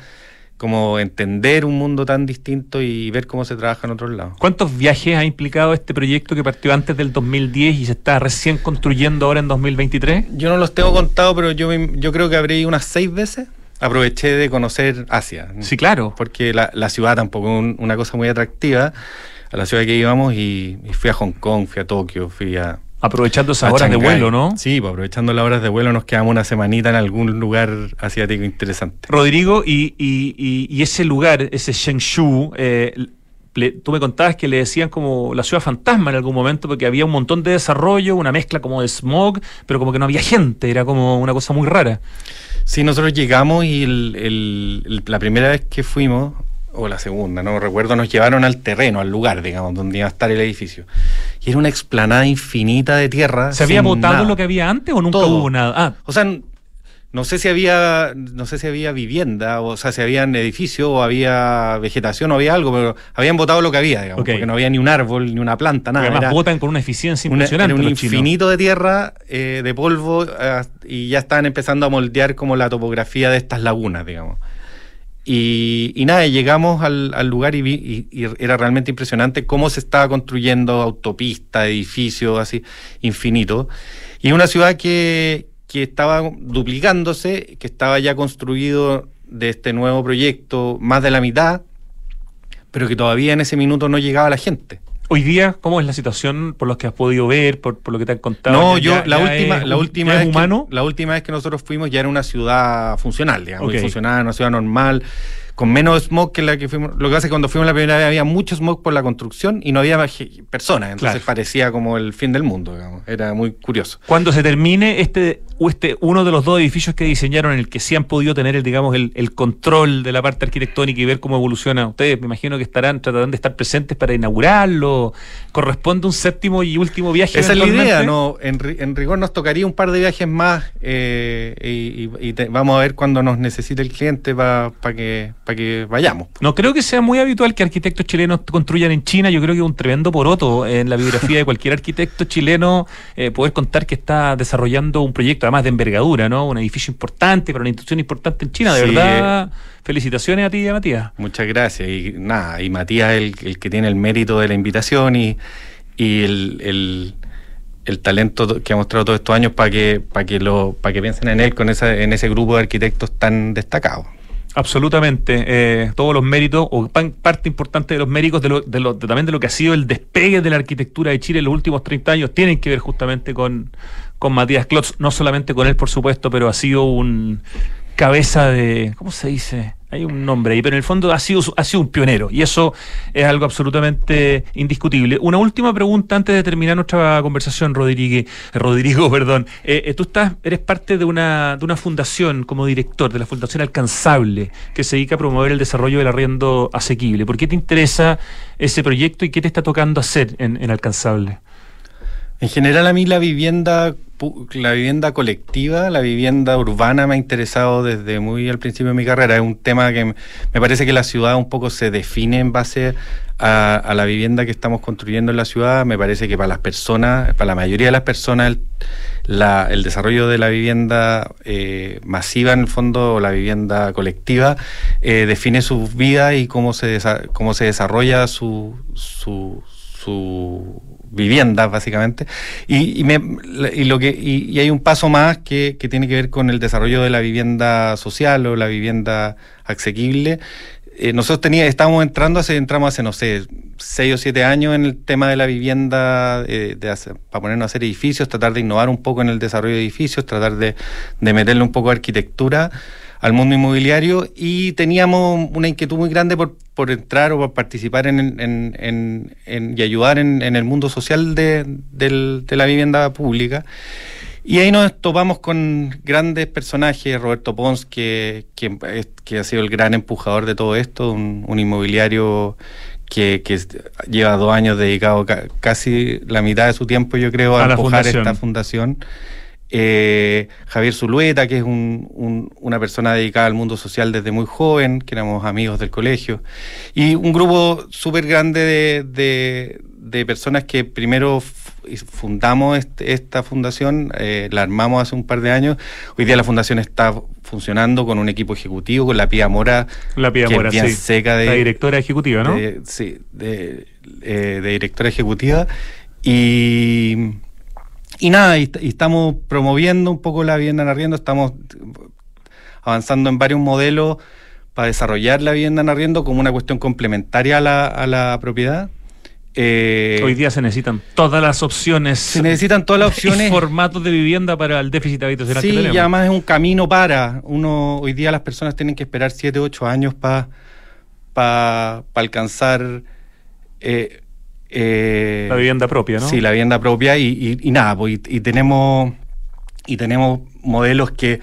como entender un mundo tan distinto y ver cómo se trabaja en otros lados. ¿Cuántos viajes ha implicado este proyecto que partió antes del 2010 y se está recién construyendo ahora en 2023? Yo no los tengo contados, pero yo, yo creo que habré ido unas seis veces. Aproveché de conocer Asia. Sí, claro. Porque la, la ciudad tampoco es una cosa muy atractiva a la ciudad que íbamos y, fui a Hong Kong, fui a Tokio, fui a... Aprovechando esas horas de vuelo, ¿no? Sí, pues aprovechando las horas de vuelo nos quedamos una semanita en algún lugar asiático interesante. Rodrigo, y, y, y ese lugar, ese Shengshu, eh, tú me contabas que le decían como la ciudad fantasma en algún momento porque había un montón de desarrollo, una mezcla como de smog, pero como que no había gente, era como una cosa muy rara. Sí, nosotros llegamos y la primera vez que fuimos o la segunda, no recuerdo, nos llevaron al terreno, al lugar, digamos, donde iba a estar el edificio. Y era una explanada infinita de tierra. ¿Se había votado lo que había antes o nunca hubo nada? Ah. O sea, no sé si había, no sé si había vivienda, o sea, si había edificio o había vegetación o había algo, pero habían votado lo que había, digamos, porque no había ni un árbol, ni una planta, nada. además votan con una eficiencia impresionante. un infinito de tierra, eh, de polvo, eh, y ya estaban empezando a moldear como la topografía de estas lagunas, digamos. Y, nada, llegamos al, lugar y, vi, y, era realmente impresionante cómo se estaba construyendo autopista, edificios así, infinito. Y una ciudad que, que estaba duplicándose, que estaba ya construido de este nuevo proyecto más de la mitad, pero que todavía en ese minuto no llegaba la gente. Hoy día, ¿cómo es la situación por lo que has podido ver, por, lo que te han contado? No, yo la última, la última vez que, la última vez que nosotros fuimos ya era una ciudad funcional, digamos, funcional, una ciudad normal, con menos smog que la que fuimos. Lo que pasa es que cuando fuimos la primera vez había mucho smog por la construcción y no había personas, entonces parecía como el fin del mundo, digamos. Era muy curioso. Cuando se termine este, este uno de los dos edificios que diseñaron en el que sí han podido tener el, digamos, el, el control de la parte arquitectónica y ver cómo evoluciona, ustedes me imagino que estarán tratando de estar presentes para inaugurarlo. ¿Corresponde un séptimo y último viaje? Esa es la idea, ¿no? En, en, rigor nos tocaría un par de viajes más eh, y, vamos a ver cuándo nos necesite el cliente para que, que vayamos. No creo que sea muy habitual que arquitectos chilenos construyan en China. Yo creo que es un tremendo poroto en la biografía de cualquier arquitecto chileno eh, poder contar que está desarrollando un proyecto, además de envergadura, ¿no? Un edificio importante para una institución importante en China. De verdad, felicitaciones a ti y a Matías. Muchas gracias. Y nada, y Matías es el, que tiene el mérito de la invitación y, y el el talento que ha mostrado todos estos años para que, para que, lo, para que piensen en él con esa, en ese grupo de arquitectos tan destacados. Absolutamente. Eh, todos los méritos, o parte importante de los méritos de, lo, de, lo, también de lo que ha sido el despegue de la arquitectura de Chile en los últimos 30 años, tienen que ver justamente con, con Matías Klotz, no solamente con él, por supuesto, pero ha sido un cabeza de, ¿cómo se dice? Hay un nombre ahí, pero en el fondo ha sido, ha sido un pionero y eso es algo absolutamente indiscutible. Una última pregunta antes de terminar nuestra conversación, Rodrigo. Rodrigo, perdón. Eh, eh, tú estás, eres parte de una, de una fundación como director, de la Fundación Alcanzable, que se dedica a promover el desarrollo del arriendo asequible. ¿Por qué te interesa ese proyecto y qué te está tocando hacer en, en Alcanzable? En general a mí la vivienda la vivienda colectiva, la vivienda urbana me ha interesado desde muy al principio de mi carrera. Es un tema que me parece que la ciudad un poco se define en base a, la vivienda que estamos construyendo en la ciudad. Me parece que para las personas, para la mayoría de las personas, el, desarrollo de la vivienda eh, masiva en el fondo, o la vivienda colectiva, eh, define su vida y cómo se, cómo se desarrolla su, su, su viviendas, básicamente. Y, lo que, y, hay un paso más que, tiene que ver con el desarrollo de la vivienda social o la vivienda asequible. Eh, nosotros tenía, estábamos entrando hace, entramos hace, no sé, seis o siete años en el tema de la vivienda, eh, de para ponernos a hacer edificios, tratar de innovar un poco en el desarrollo de edificios, tratar de, de meterle un poco de arquitectura al mundo inmobiliario y teníamos una inquietud muy grande por, por entrar o por participar en, en, en, y ayudar en, el mundo social de, de la vivienda pública. Y ahí nos topamos con grandes personajes, Roberto Pons, que, que, ha sido el gran empujador de todo esto, un, inmobiliario que, que, lleva dos años dedicado casi la mitad de su tiempo, yo creo, a, empujar esta fundación. Eh, Javier Zulueta, que es una persona dedicada al mundo social desde muy joven, que éramos amigos del colegio, y un grupo súper grande de, personas que primero fundamos este, esta fundación, eh, la armamos hace un par de años. Hoy día la fundación está funcionando con un equipo ejecutivo, con la Pía Mora, la Pía Mora, bien seca de... La directora ejecutiva, ¿no? sí, de, eh, de directora ejecutiva. Y y nada, y, estamos promoviendo un poco la vivienda en arriendo, estamos avanzando en varios modelos para desarrollar la vivienda en arriendo como una cuestión complementaria a la, a la propiedad. Eh, hoy día se necesitan todas las opciones. Se necesitan todas las opciones. formatos de vivienda para el déficit habitacional sí, y además es un camino para. Uno, hoy día las personas tienen que esperar 7, 8 años para pa, alcanzar eh, eh, la vivienda propia, ¿no? Sí, la vivienda propia y, nada, pues, y, tenemos, y tenemos modelos que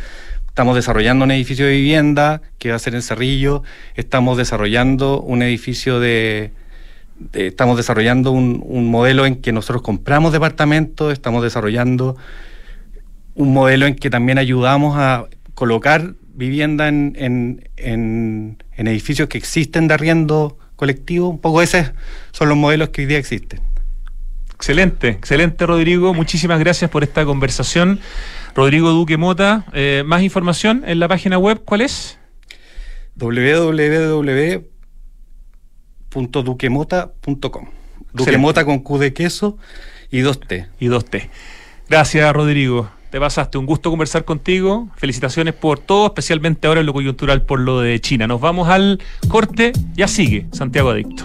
estamos desarrollando un edificio de vivienda que va a ser en Cerrillo, estamos desarrollando un edificio de... estamos desarrollando un, modelo en que nosotros compramos departamentos, estamos desarrollando un modelo en que también ayudamos a colocar vivienda en, en, en edificios que existen de arriendo colectivo. Un poco esos son los modelos que hoy día existen. Excelente, excelente Rodrigo. Muchísimas gracias por esta conversación. Rodrigo Duque Mota, eh, más información en la página web, ¿cuál es? www.duquemota.com. Duquemota con Q de queso y 2T. Y 2T. Gracias, Rodrigo. Te pasaste, un gusto conversar contigo. Felicitaciones por todo, especialmente ahora en lo coyuntural por lo de China. Nos vamos al corte, ya sigue Santiago Adicto.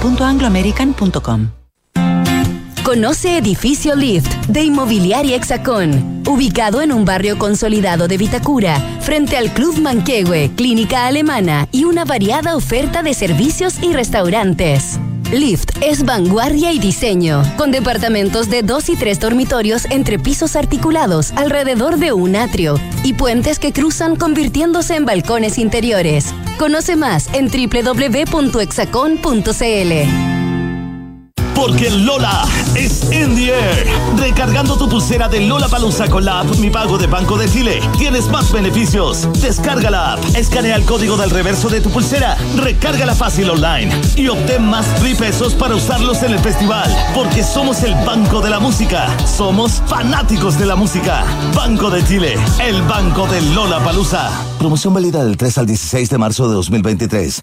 chile.angloamerican.com. Conoce Edificio Lift de Inmobiliaria Hexacón, ubicado en un barrio consolidado de Vitacura, frente al Club Manquehue, clínica alemana y una variada oferta de servicios y restaurantes. Lift es vanguardia y diseño, con departamentos de dos y tres dormitorios entre pisos articulados alrededor de un atrio y puentes que cruzan convirtiéndose en balcones interiores. Conoce más en www.exacon.cl. Porque Lola es in the air. Recargando tu pulsera de Lola Palusa con la app Mi Pago de Banco de Chile, tienes más beneficios. Descarga la app, escanea el código del reverso de tu pulsera, recárgala fácil online y obtén más free pesos para usarlos en el festival. Porque somos el Banco de la Música. Somos fanáticos de la música. Banco de Chile, el banco de Lola Palusa. Promoción válida del 3 al 16 de marzo de 2023.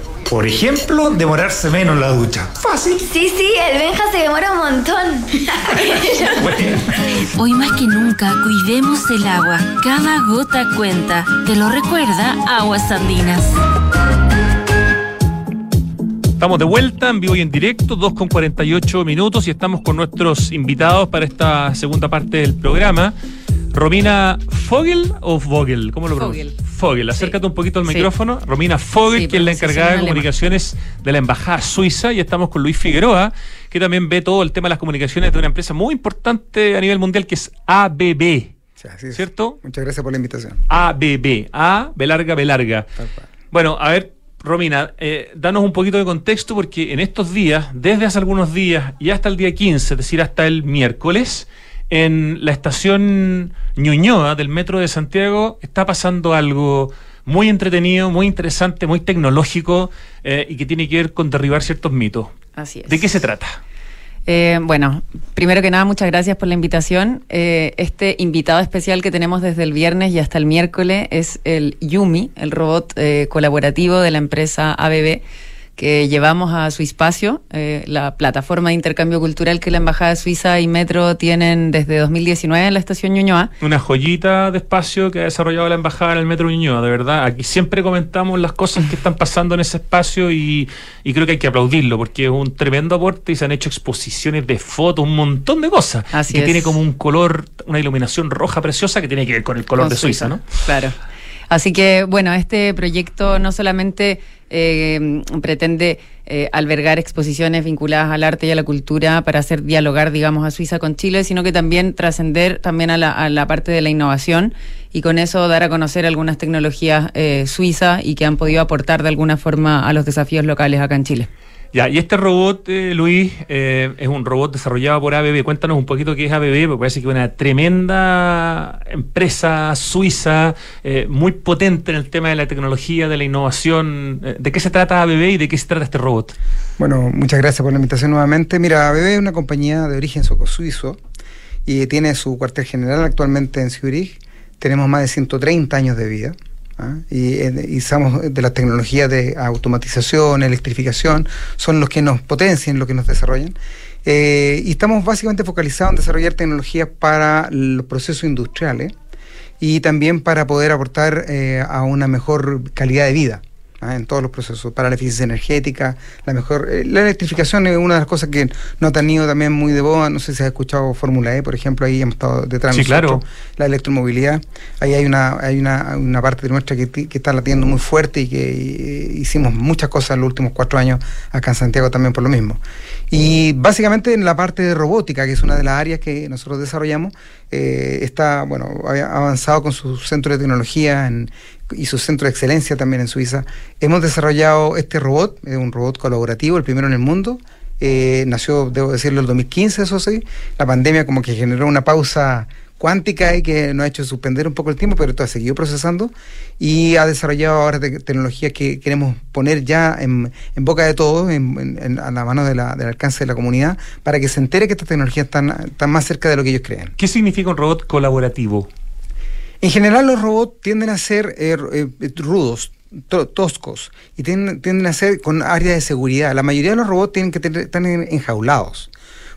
Por ejemplo, demorarse menos en la ducha. Fácil. Sí, sí, el Benja se demora un montón. Hoy más que nunca, cuidemos el agua. Cada gota cuenta. Te lo recuerda Aguas Andinas. Estamos de vuelta en vivo y en directo, 2 con 48 minutos y estamos con nuestros invitados para esta segunda parte del programa. Romina Fogel o Vogel, ¿cómo lo pronuncias? Fogel, acércate un poquito al micrófono. Romina Fogel, que es la encargada de comunicaciones de la Embajada Suiza, y estamos con Luis Figueroa, que también ve todo el tema de las comunicaciones de una empresa muy importante a nivel mundial que es ABB. ¿Cierto? Muchas gracias por la invitación. ABB, A, B larga, B larga. Bueno, a ver, Romina, eh, danos un poquito de contexto porque en estos días, desde hace algunos días y hasta el día 15, es decir, hasta el miércoles, en la estación Ñuñoa del Metro de Santiago está pasando algo muy entretenido, muy interesante, muy tecnológico eh, y que tiene que ver con derribar ciertos mitos. Así es. ¿De qué se trata? Eh, bueno, primero que nada, muchas gracias por la invitación. Eh, este invitado especial que tenemos desde el viernes y hasta el miércoles es el Yumi, el robot colaborativo de la empresa ABB que llevamos a su espacio, eh, la plataforma de intercambio cultural que la Embajada de Suiza y Metro tienen desde 2019 en la estación Ñuñoa. Una joyita de espacio que ha desarrollado la Embajada en el Metro Ñuñoa, de verdad. Aquí siempre comentamos las cosas que están pasando en ese espacio y, creo que hay que aplaudirlo porque es un tremendo aporte y se han hecho exposiciones de fotos, un montón de cosas. Así que tiene como un color, una iluminación roja preciosa que tiene que ver con el color de Suiza, ¿no? Claro. Así que, bueno, este proyecto no solamente eh, pretende eh, albergar exposiciones vinculadas al arte y a la cultura para hacer dialogar, digamos, a Suiza con Chile, sino que también trascender también a la, a la, parte de la innovación y con eso dar a conocer algunas tecnologías eh, suizas y que han podido aportar de alguna forma a los desafíos locales acá en Chile. Ya, y este robot, eh, Luis, eh, es un robot desarrollado por ABB. Cuéntanos un poquito qué es ABB, porque parece que es una tremenda empresa suiza, eh, muy potente en el tema de la tecnología, de la innovación. ¿De qué se trata ABB y de qué se trata este robot? Bueno, muchas gracias por la invitación nuevamente. Mira, ABB es una compañía de origen suizo y tiene su cuartel general actualmente en Zurich. Tenemos más de 130 años de vida. ¿Ah? Y, y somos de las tecnologías de automatización, electrificación, son los que nos potencian, los que nos desarrollan. Eh, y estamos básicamente focalizados en desarrollar tecnologías para los procesos industriales y también para poder aportar eh, a una mejor calidad de vida. ¿Ah? en todos los procesos, para la eficiencia energética, la mejor... eh, la electrificación es una de las cosas que no ha tenido también muy de moda, no sé si has escuchado Fórmula E, por ejemplo, ahí hemos estado detrás de Sí, nosotros, claro. la electromovilidad, ahí hay una, hay una, una parte nuestra que, que está latiendo muy fuerte y que eh, hicimos muchas cosas en los últimos cuatro años acá en Santiago también por lo mismo. Y básicamente en la parte de robótica, que es una de las áreas que nosotros desarrollamos, eh, está bueno avanzado con su centro de tecnología en- y su centro de excelencia también en Suiza. Hemos desarrollado este robot, es un robot colaborativo, el primero en el mundo. Eh, nació, debo decirlo, el 2015, eso sí. La pandemia como que generó una pausa cuántica y que nos ha hecho suspender un poco el tiempo, pero esto ha seguido procesando y ha desarrollado ahora te- tecnologías que queremos poner ya en, boca de todos, en, en- a la mano del alcance de la comunidad, para que se entere que estas tecnologías están, están más cerca de lo que ellos creen. ¿Qué significa un robot colaborativo? En general los robots tienden a ser eh, eh, rudos, to- toscos, y tienden, tienden a ser con áreas de seguridad. La mayoría de los robots tienen que tener, están en- enjaulados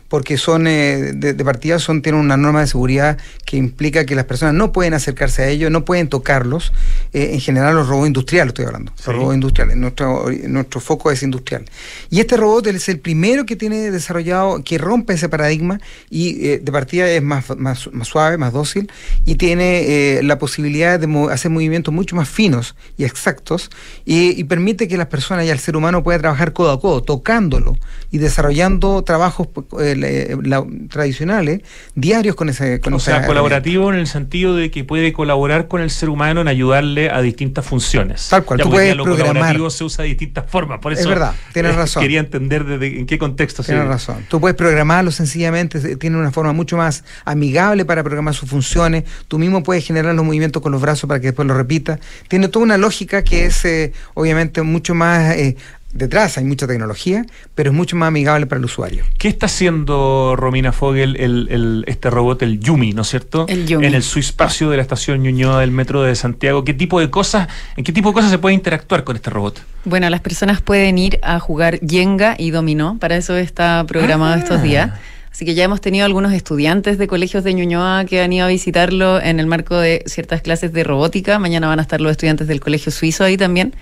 porque son eh, de, de partida son tienen una norma de seguridad que implica que las personas no pueden acercarse a ellos, no pueden tocarlos. Eh, en general los robots industriales estoy hablando, Sí. los robots industriales. Nuestro nuestro foco es industrial. Y este robot es el primero que tiene desarrollado que rompe ese paradigma y eh, de partida es más, más, más suave, más dócil y tiene eh, la posibilidad de mo- hacer movimientos mucho más finos y exactos y, y permite que las personas y el ser humano pueda trabajar codo a codo, tocándolo y desarrollando trabajos eh, la- la- tradicionales, diarios con ese con O esa sea, colaborativo en el sentido de que puede colaborar con el ser humano en ayudarle a distintas funciones. Tal cual, Ya, tú porque puedes lo programar. colaborativo se usa de distintas formas, por Es eso verdad, tienes eh, razón. quería entender desde en qué contexto se Tienes razón. Tú puedes programarlo sencillamente, se- tiene una forma mucho más amigable para programar sus funciones. Tú mismo puedes generar los movimientos con los brazos para que después lo repita. Tiene toda una lógica que es eh, obviamente mucho más eh, detrás, hay mucha tecnología, pero es mucho más amigable para el usuario. ¿Qué está haciendo Romina Fogel, el, el- este robot, el Yumi, ¿no es cierto? El Yumi. En el su espacio de la estación Ñuñoa del metro de Santiago. ¿Qué tipo de cosas, en qué tipo de cosas se puede interactuar con este robot? Bueno, las personas pueden ir a jugar Jenga y Dominó, para eso está programado Ah. estos días. Así que ya hemos tenido algunos estudiantes de colegios de Ñuñoa que han ido a visitarlo en el marco de ciertas clases de robótica. Mañana van a estar los estudiantes del colegio suizo ahí también.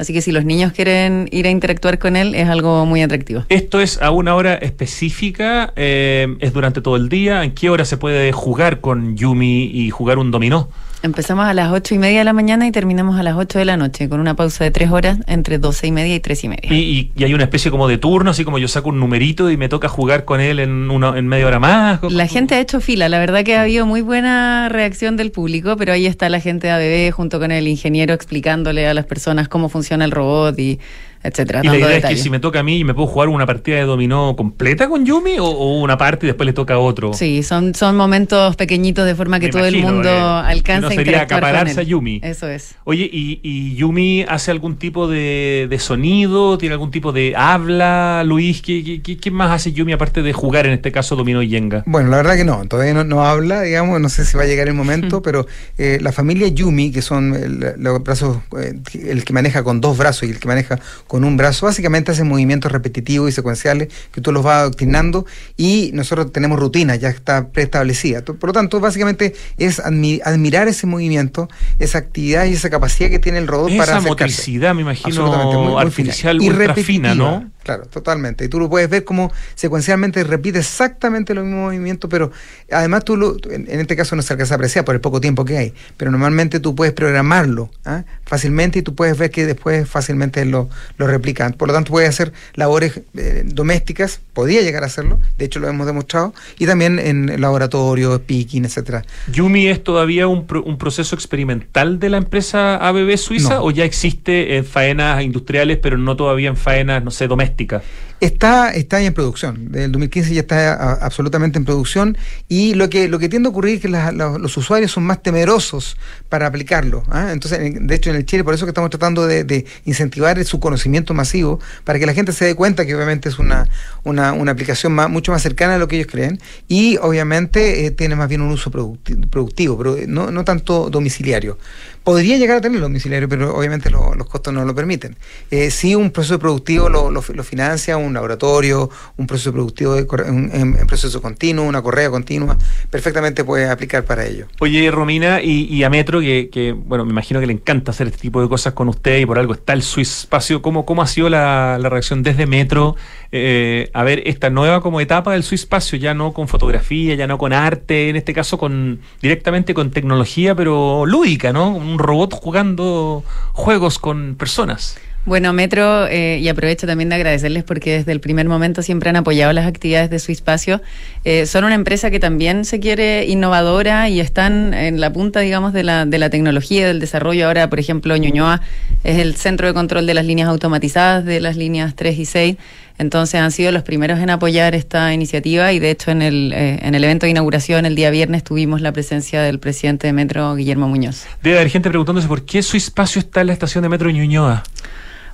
Así que si los niños quieren ir a interactuar con él, es algo muy atractivo. Esto es a una hora específica, eh, es durante todo el día. ¿En qué hora se puede jugar con Yumi y jugar un dominó? Empezamos a las ocho y media de la mañana y terminamos a las 8 de la noche, con una pausa de tres horas entre 12 y media y tres y media. Y, y- y hay una especie como de turno, así como yo saco un numerito y me toca jugar con él en, una, en media hora más. La gente ha hecho fila, la verdad que ha habido muy buena reacción del público, pero ahí está la gente de ABB junto con el ingeniero explicándole a las personas cómo funciona el robot y etcétera. Y la idea es detalles. que si me toca a mí, ¿me puedo jugar una partida de dominó completa con Yumi o, o una parte y después le toca a otro? Sí, son, son momentos pequeñitos de forma que Me todo el mundo eh, alcance no a sería acapararse a Yumi. Eso es. Oye, ¿y, y Yumi hace algún tipo de, de sonido? ¿Tiene algún tipo de habla? Luis, ¿qué, qué, más hace Yumi aparte de jugar en este caso dominó y yenga? Bueno, la verdad que no, todavía no, no habla, digamos, no sé si va a llegar el momento, pero eh, la familia Yumi, que son el, los brazos, eh, el que maneja con dos brazos y el que maneja con un brazo, básicamente hacen movimientos repetitivos y secuenciales que tú los vas adoctrinando y nosotros tenemos rutina, ya está preestablecida. Por lo tanto, básicamente es admi- admirar ese movimiento, esa actividad y esa capacidad que tiene el robot para Esa motricidad, me imagino, muy- muy fina. artificial Y ultra fina, ¿no? Claro, totalmente. Y tú lo puedes ver como secuencialmente repite exactamente los mismos movimientos, pero además tú, lo, en, en este caso no se alcanza a apreciar por el poco tiempo que hay, pero normalmente tú puedes programarlo ¿ah? fácilmente y tú puedes ver que después fácilmente lo, lo replican. Por lo tanto, puedes hacer labores eh, domésticas, podría llegar a hacerlo, de hecho lo hemos demostrado, y también en laboratorio, picking, etcétera. ¿Yumi es todavía un, pro- un proceso experimental de la empresa ABB Suiza No. o ya existe en faenas industriales, pero no todavía en faenas, no sé, domésticas? doméstica. Está, está en producción. Del 2015 ya está absolutamente en producción. Y lo que, lo que tiende a ocurrir es que la- los usuarios son más temerosos para aplicarlo. ¿ah? Entonces, en- de hecho, en el Chile, por eso que estamos tratando de, de incentivar su conocimiento masivo, para que la gente se dé cuenta que obviamente es una, una, una aplicación más- mucho más cercana a lo que ellos creen. Y obviamente eh, tiene más bien un uso producti- productivo, pero eh, no, no tanto domiciliario. Podría llegar a tener domiciliario, pero obviamente lo- los costos no lo permiten. Eh, sí, un proceso productivo lo, lo- lo financia un laboratorio, un proceso productivo de un- proceso continuo, una correa continua, perfectamente puede aplicar para ello. Oye, Romina, y, y a Metro, que, que, bueno, me imagino que le encanta hacer este tipo de cosas con usted y por algo está el Swiss Espacio. ¿Cómo, cómo ha sido la, la reacción desde Metro eh, a ver esta nueva como etapa del Swiss Espacio? Ya no con fotografía, ya no con arte, en este caso con directamente con tecnología, pero lúdica, ¿no? Un robot jugando juegos con personas. Bueno, Metro, eh, y aprovecho también de agradecerles porque desde el primer momento siempre han apoyado las actividades de su espacio. Eh, son una empresa que también se quiere innovadora y están en la punta, digamos, de la, de la tecnología del desarrollo. Ahora, por ejemplo, Ñuñoa es el centro de control de las líneas automatizadas de las líneas 3 y 6. Entonces han sido los primeros en apoyar esta iniciativa y de hecho en el, eh, en el evento de inauguración el día viernes tuvimos la presencia del presidente de Metro, Guillermo Muñoz. Debe haber gente preguntándose por qué Swiss Espacio está en la estación de Metro Ñuñoa.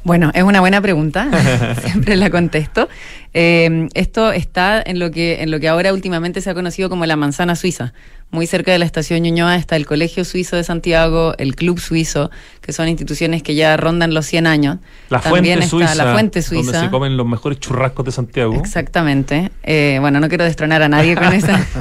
Bueno, es una buena pregunta, siempre la contesto. Eh, esto está en lo que en lo que ahora últimamente se ha conocido como la manzana suiza. Muy cerca de la estación Ñuñoa está el Colegio Suizo de Santiago, el Club Suizo, que son instituciones que ya rondan los 100 años. La También Fuente está Suiza. la Fuente Donde Suiza. se comen los mejores churrascos de Santiago. Exactamente. Eh, bueno, no quiero destronar a nadie con esa.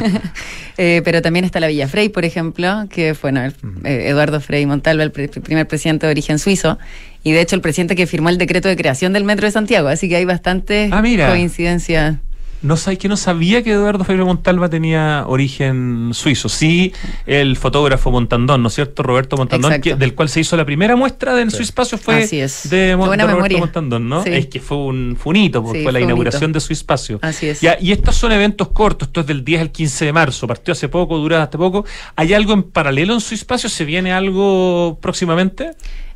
Eh, pero también está la Villa Frey, por ejemplo, que bueno, el- eh, Eduardo Frei Montalva, el pre- primer presidente de origen suizo, y de hecho el presidente que firmó el decreto de creación del Metro de Santiago, así que hay bastantes Ah, coincidencias. No sabes que no sabía que Eduardo Freire Montalva tenía origen suizo. Sí, el fotógrafo Montandón, ¿no es cierto? Roberto Montandón, que- del cual se hizo la primera muestra del Swiss Espacio fue Así es. de, Mon- Roberto memoria. Montandón, ¿no? Sí. Es que fue un, fue un hito, porque Sí, fue la inauguración de Swiss Espacio. Así es. Ya, y estos son eventos cortos, esto es del 10 al 15 de marzo, partió hace poco, dura hasta poco. ¿Hay algo en paralelo en Swiss Espacio? ¿Se viene algo próximamente?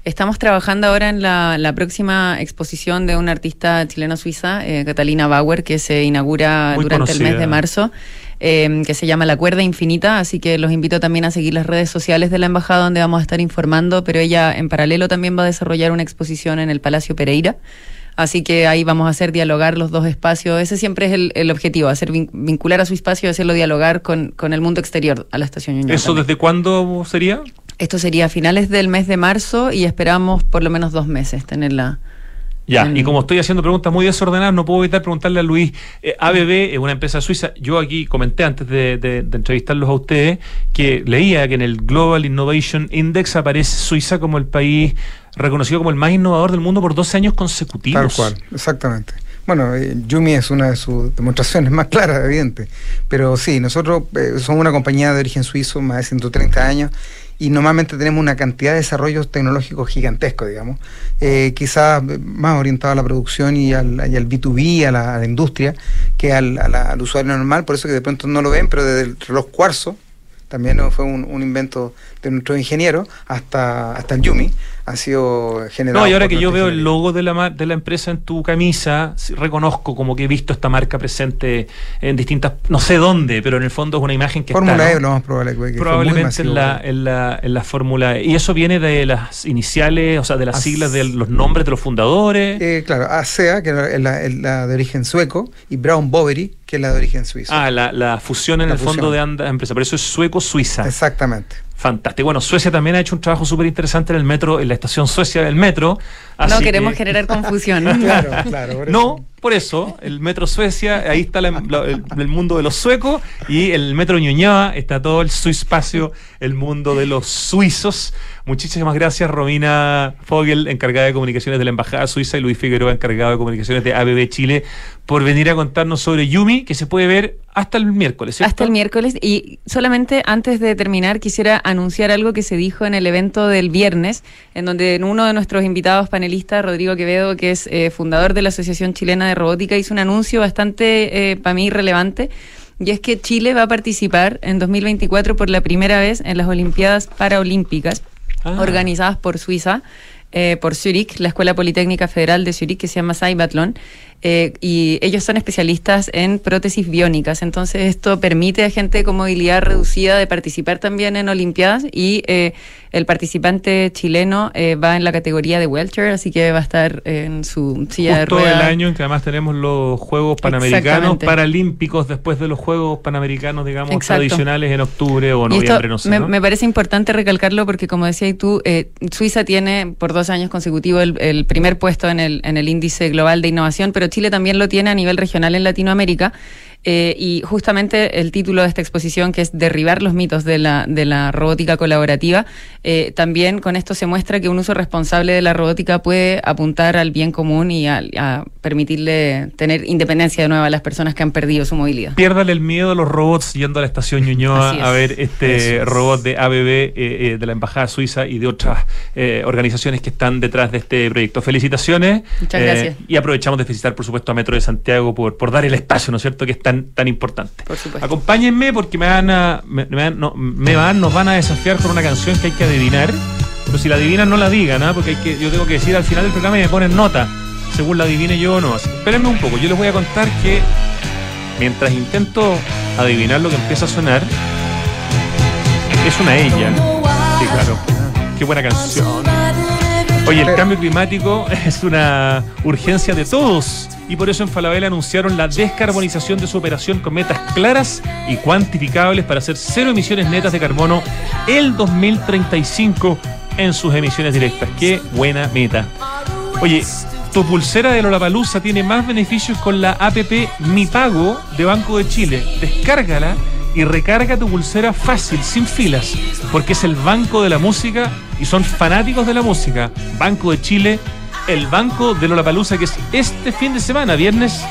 Estamos trabajando ahora en la, la próxima exposición de una artista chileno-suiza, eh, Catalina Bauer, que se inaugura Muy durante el mes de marzo, eh, que se llama La Cuerda Infinita, así que los invito también a seguir las redes sociales de la embajada donde vamos a estar informando, pero ella en paralelo también va a desarrollar una exposición en el Palacio Pereira. Así que ahí vamos a hacer dialogar los dos espacios. Ese siempre es el, el objetivo, hacer vin- vincular a su espacio y hacerlo dialogar con, con el mundo exterior, a la estación Ñuñoa ¿Eso también. desde cuándo sería? Esto sería a finales del mes de marzo y esperamos por lo menos dos meses tenerla. Ya, y como estoy haciendo preguntas muy desordenadas, no puedo evitar preguntarle a Luis. eh, ABB es una empresa suiza. Yo aquí comenté antes de, de- de entrevistarlos a ustedes que leía que en el Global Innovation Index aparece Suiza como el país reconocido como el más innovador del mundo por 12 años consecutivos. Tal cual, exactamente. Bueno, eh, Yumi es una de sus demostraciones más claras, evidente. Pero sí, nosotros eh, somos una compañía de origen suizo, más de 130 años, y normalmente tenemos una cantidad de desarrollos tecnológicos gigantescos, digamos. Eh, quizás más orientado a la producción y al, y al B2B, a la, a la industria, que al, al usuario normal, por eso que de pronto no lo ven, pero desde el reloj cuarzo, también ¿no? fue un, un invento de nuestro ingeniero, hasta, hasta el Yumi, ha sido generado. No, y ahora que yo veo el logo de la, de la empresa en tu camisa, reconozco como que he visto esta marca presente en distintas, no sé dónde, pero en el fondo es una imagen que Fórmula está, E, ¿no? lo más probable que Probablemente masivo. en la, en, la, en la Fórmula E. Y eso viene de las iniciales, o sea, de las As- siglas de los nombres de los fundadores. Eh, claro, ASEA, que es la, de origen sueco, y Brown Boveri, que es la de origen suizo. Ah, la, la fusión en el fondo fusión. de ambas empresas. Por eso es sueco-suiza. Exactamente. Fantástico. Bueno, Suecia también ha hecho un trabajo súper interesante en el metro, en la estación Suecia del metro. No queremos que- generar confusión. Claro, claro. por eso. No, Por eso, el Metro Suecia, ahí está la- el, mundo de los suecos y el Metro Ñuñoa está todo el suispacio, el mundo de los suizos. Muchísimas gracias, Romina Fogel, encargada de comunicaciones de la Embajada Suiza, y Luis Figueroa, encargado de comunicaciones de ABB Chile, por venir a contarnos sobre Yumi, que se puede ver hasta el miércoles, ¿cierto? Hasta el miércoles. Y solamente antes de terminar, quisiera anunciar algo que se dijo en el evento del viernes, en donde uno de nuestros invitados panelistas, Rodrigo Quevedo, que es eh, fundador de la Asociación Chilena de Robótica, hizo un anuncio bastante, eh, para mí, relevante. Y es que Chile va a participar en 2024 por la primera vez en las Olimpiadas Paraolímpicas, Ah. organizadas por Suiza. eh, por Zurich, la Escuela Politécnica Federal de Zurich, que se llama Cybatlon, eh, y ellos son especialistas en prótesis biónicas. Entonces, esto permite a gente con movilidad reducida de participar también en Olimpiadas y eh, el participante chileno eh, va en la categoría de wheelchair, así que va a estar en su silla de Justo ruedas. el año en que además tenemos los Juegos Panamericanos. Paralímpicos, después de los Juegos Panamericanos, digamos, Exacto. tradicionales en octubre o Y esto noviembre, no sé. me, ¿no? me parece importante recalcarlo porque, como decías tú, eh, Suiza tiene por dos años consecutivos el, el primer puesto en el, en el índice global de innovación, pero Chile también lo tiene a nivel regional en Latinoamérica. Eh, y justamente el título de esta exposición, que es Derribar los mitos de la, de la robótica colaborativa, eh, también con esto se muestra que un uso responsable de la robótica puede apuntar al bien común y a, a permitirle tener independencia de nuevo a las personas que han perdido su movilidad. Piérdale el miedo a los robots yendo a la estación Ñuñoa es. a ver este es. robot de ABB, eh, eh, de la Embajada Suiza y de otras eh, organizaciones que están detrás de este proyecto. Felicitaciones. Muchas eh, gracias. Y aprovechamos de felicitar, por supuesto, a Metro de Santiago por, por dar el espacio, ¿no es cierto?, que es tan, tan importante. Por supuesto. Acompáñenme porque me van a, me, me van, no, me van, nos van a desafiar con una canción que hay que adivinar. Pero si la adivinan, no la digan, ¿ah? porque hay que, yo tengo que decir al final del programa y me ponen nota, según la adivine yo o no. Así espérenme un poco, yo les voy a contar que mientras intento adivinar lo que empieza a sonar, es una ella. Sí, claro. Qué buena canción. Oye, el cambio climático es una urgencia de todos y por eso en Falabella anunciaron la descarbonización de su operación con metas claras y cuantificables para hacer cero emisiones netas de carbono el 2035 en sus emisiones directas. Qué buena meta. Oye, tu pulsera de Lollapalooza tiene más beneficios con la APP Mi Pago de Banco de Chile. Descárgala y recarga tu pulsera fácil, sin filas, porque es el banco de la música y son fanáticos de la música. Banco de Chile, el banco de Lollapalooza que es este fin de semana, viernes,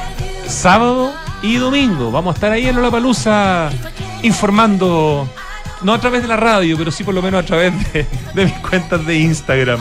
sábado y domingo. Vamos a estar ahí en Lollapalooza informando, no a través de la radio, pero sí por lo menos a través de, de mis cuentas de Instagram.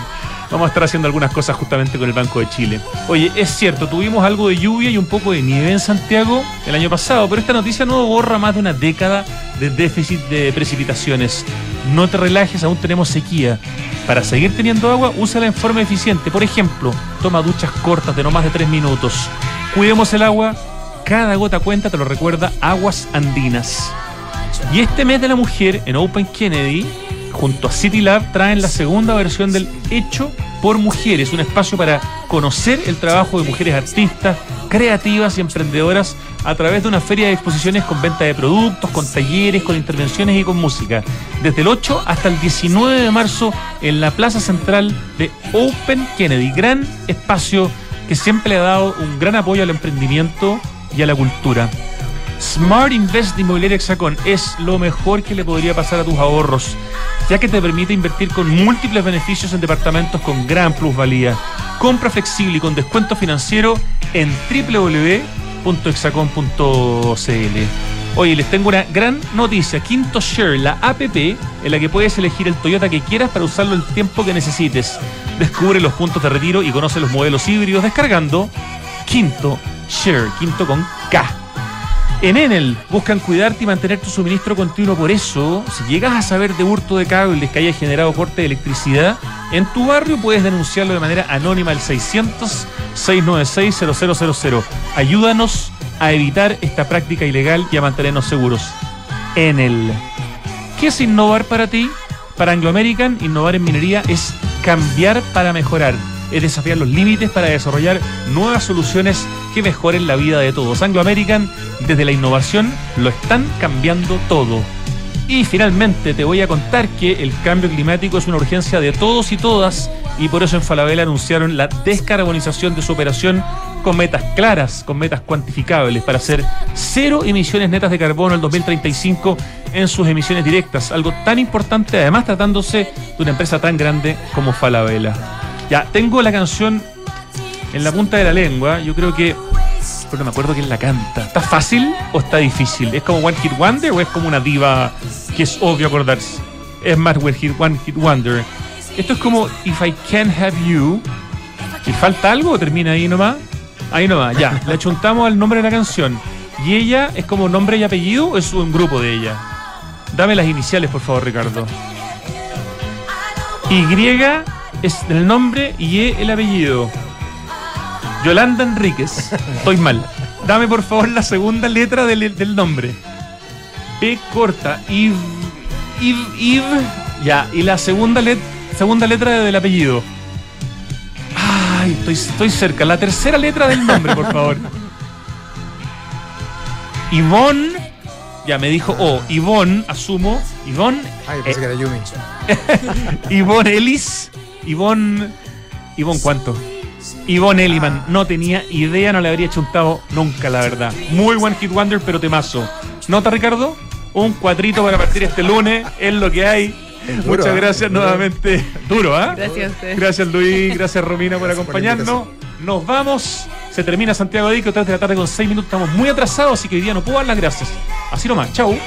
Vamos a estar haciendo algunas cosas justamente con el Banco de Chile. Oye, es cierto, tuvimos algo de lluvia y un poco de nieve en Santiago el año pasado, pero esta noticia no borra más de una década de déficit de precipitaciones. No te relajes, aún tenemos sequía. Para seguir teniendo agua, úsala en forma eficiente. Por ejemplo, toma duchas cortas de no más de 3 minutos. Cuidemos el agua. Cada gota cuenta, te lo recuerda Aguas Andinas. Y este mes de la mujer en Open Kennedy, junto a City Lab, traen la segunda versión del Hecho por Mujeres, un espacio para conocer el trabajo de mujeres artistas, creativas y emprendedoras a través de una feria de exposiciones con venta de productos, con talleres, con intervenciones y con música. Desde el 8 hasta el 19 de marzo en la Plaza Central de Open Kennedy, gran espacio que siempre le ha dado un gran apoyo al emprendimiento y a la cultura. Smart Invest de Inmobiliaria es lo mejor que le podría pasar a tus ahorros, ya que te permite invertir con múltiples beneficios en departamentos con gran plusvalía. Compra flexible y con descuento financiero en www.hexacon.cl. Oye, les tengo una gran noticia. Quinto Share, la APP en la que puedes elegir el Toyota que quieras para usarlo el tiempo que necesites. Descubre los puntos de retiro y conoce los modelos híbridos descargando Quinto Share, quinto con K. En Enel buscan cuidarte y mantener tu suministro continuo. Por eso, si llegas a saber de hurto de cables que haya generado corte de electricidad, en tu barrio puedes denunciarlo de manera anónima al 600-696-0000. Ayúdanos a evitar esta práctica ilegal y a mantenernos seguros. Enel. ¿Qué es innovar para ti? Para Anglo American, innovar en minería es cambiar para mejorar. Es desafiar los límites para desarrollar nuevas soluciones que mejoren la vida de todos. Anglo American, desde la innovación, lo están cambiando todo. Y finalmente te voy a contar que el cambio climático es una urgencia de todos y todas y por eso en Falabella anunciaron la descarbonización de su operación con metas claras, con metas cuantificables para hacer cero emisiones netas de carbono el 2035 en sus emisiones directas, algo tan importante además tratándose de una empresa tan grande como Falabella. Ya, tengo la canción en la punta de la lengua, yo creo que pero no me acuerdo quién la canta. ¿Está fácil o está difícil? ¿Es como One Hit Wonder o es como una diva que es obvio acordarse? Es más One Hit, One Hit Wonder. Esto es como If I Can't Have You. ¿Y falta algo o termina ahí nomás? Ahí nomás, ya. Le achuntamos al nombre de la canción. ¿Y ella es como nombre y apellido o es un grupo de ella? Dame las iniciales, por favor, Ricardo. Y es el nombre y E el apellido. Yolanda Enríquez. Estoy mal. Dame por favor la segunda letra del, nombre. B corta. Iv. Iv. Iv. Ya. Y la segunda, segunda letra del apellido. Ay, estoy, estoy cerca. La tercera letra del nombre, por favor. Ivonne. Ya me dijo, oh, Ivonne, asumo. Ivonne. Ay, pensé que era Yumi. Ivonne Ellis. Ivonne. Ivonne, ¿cuánto? Yvonne Elliman, no tenía idea, no le habría chuntado nunca, la verdad. Muy buen Hit Wonder, pero temazo. ¿Nota, Ricardo? Un cuadrito para partir este lunes, es lo que hay. Muchas ¿eh? gracias nuevamente. Duro, ¿ah? Gracias a usted. Gracias, Luis. Gracias, Romina, por acompañarnos. Nos vamos. Se termina Santiago Dico, 3 de la tarde con 6 minutos. Estamos muy atrasados, así que hoy día no puedo dar las gracias. Así nomás. Chau.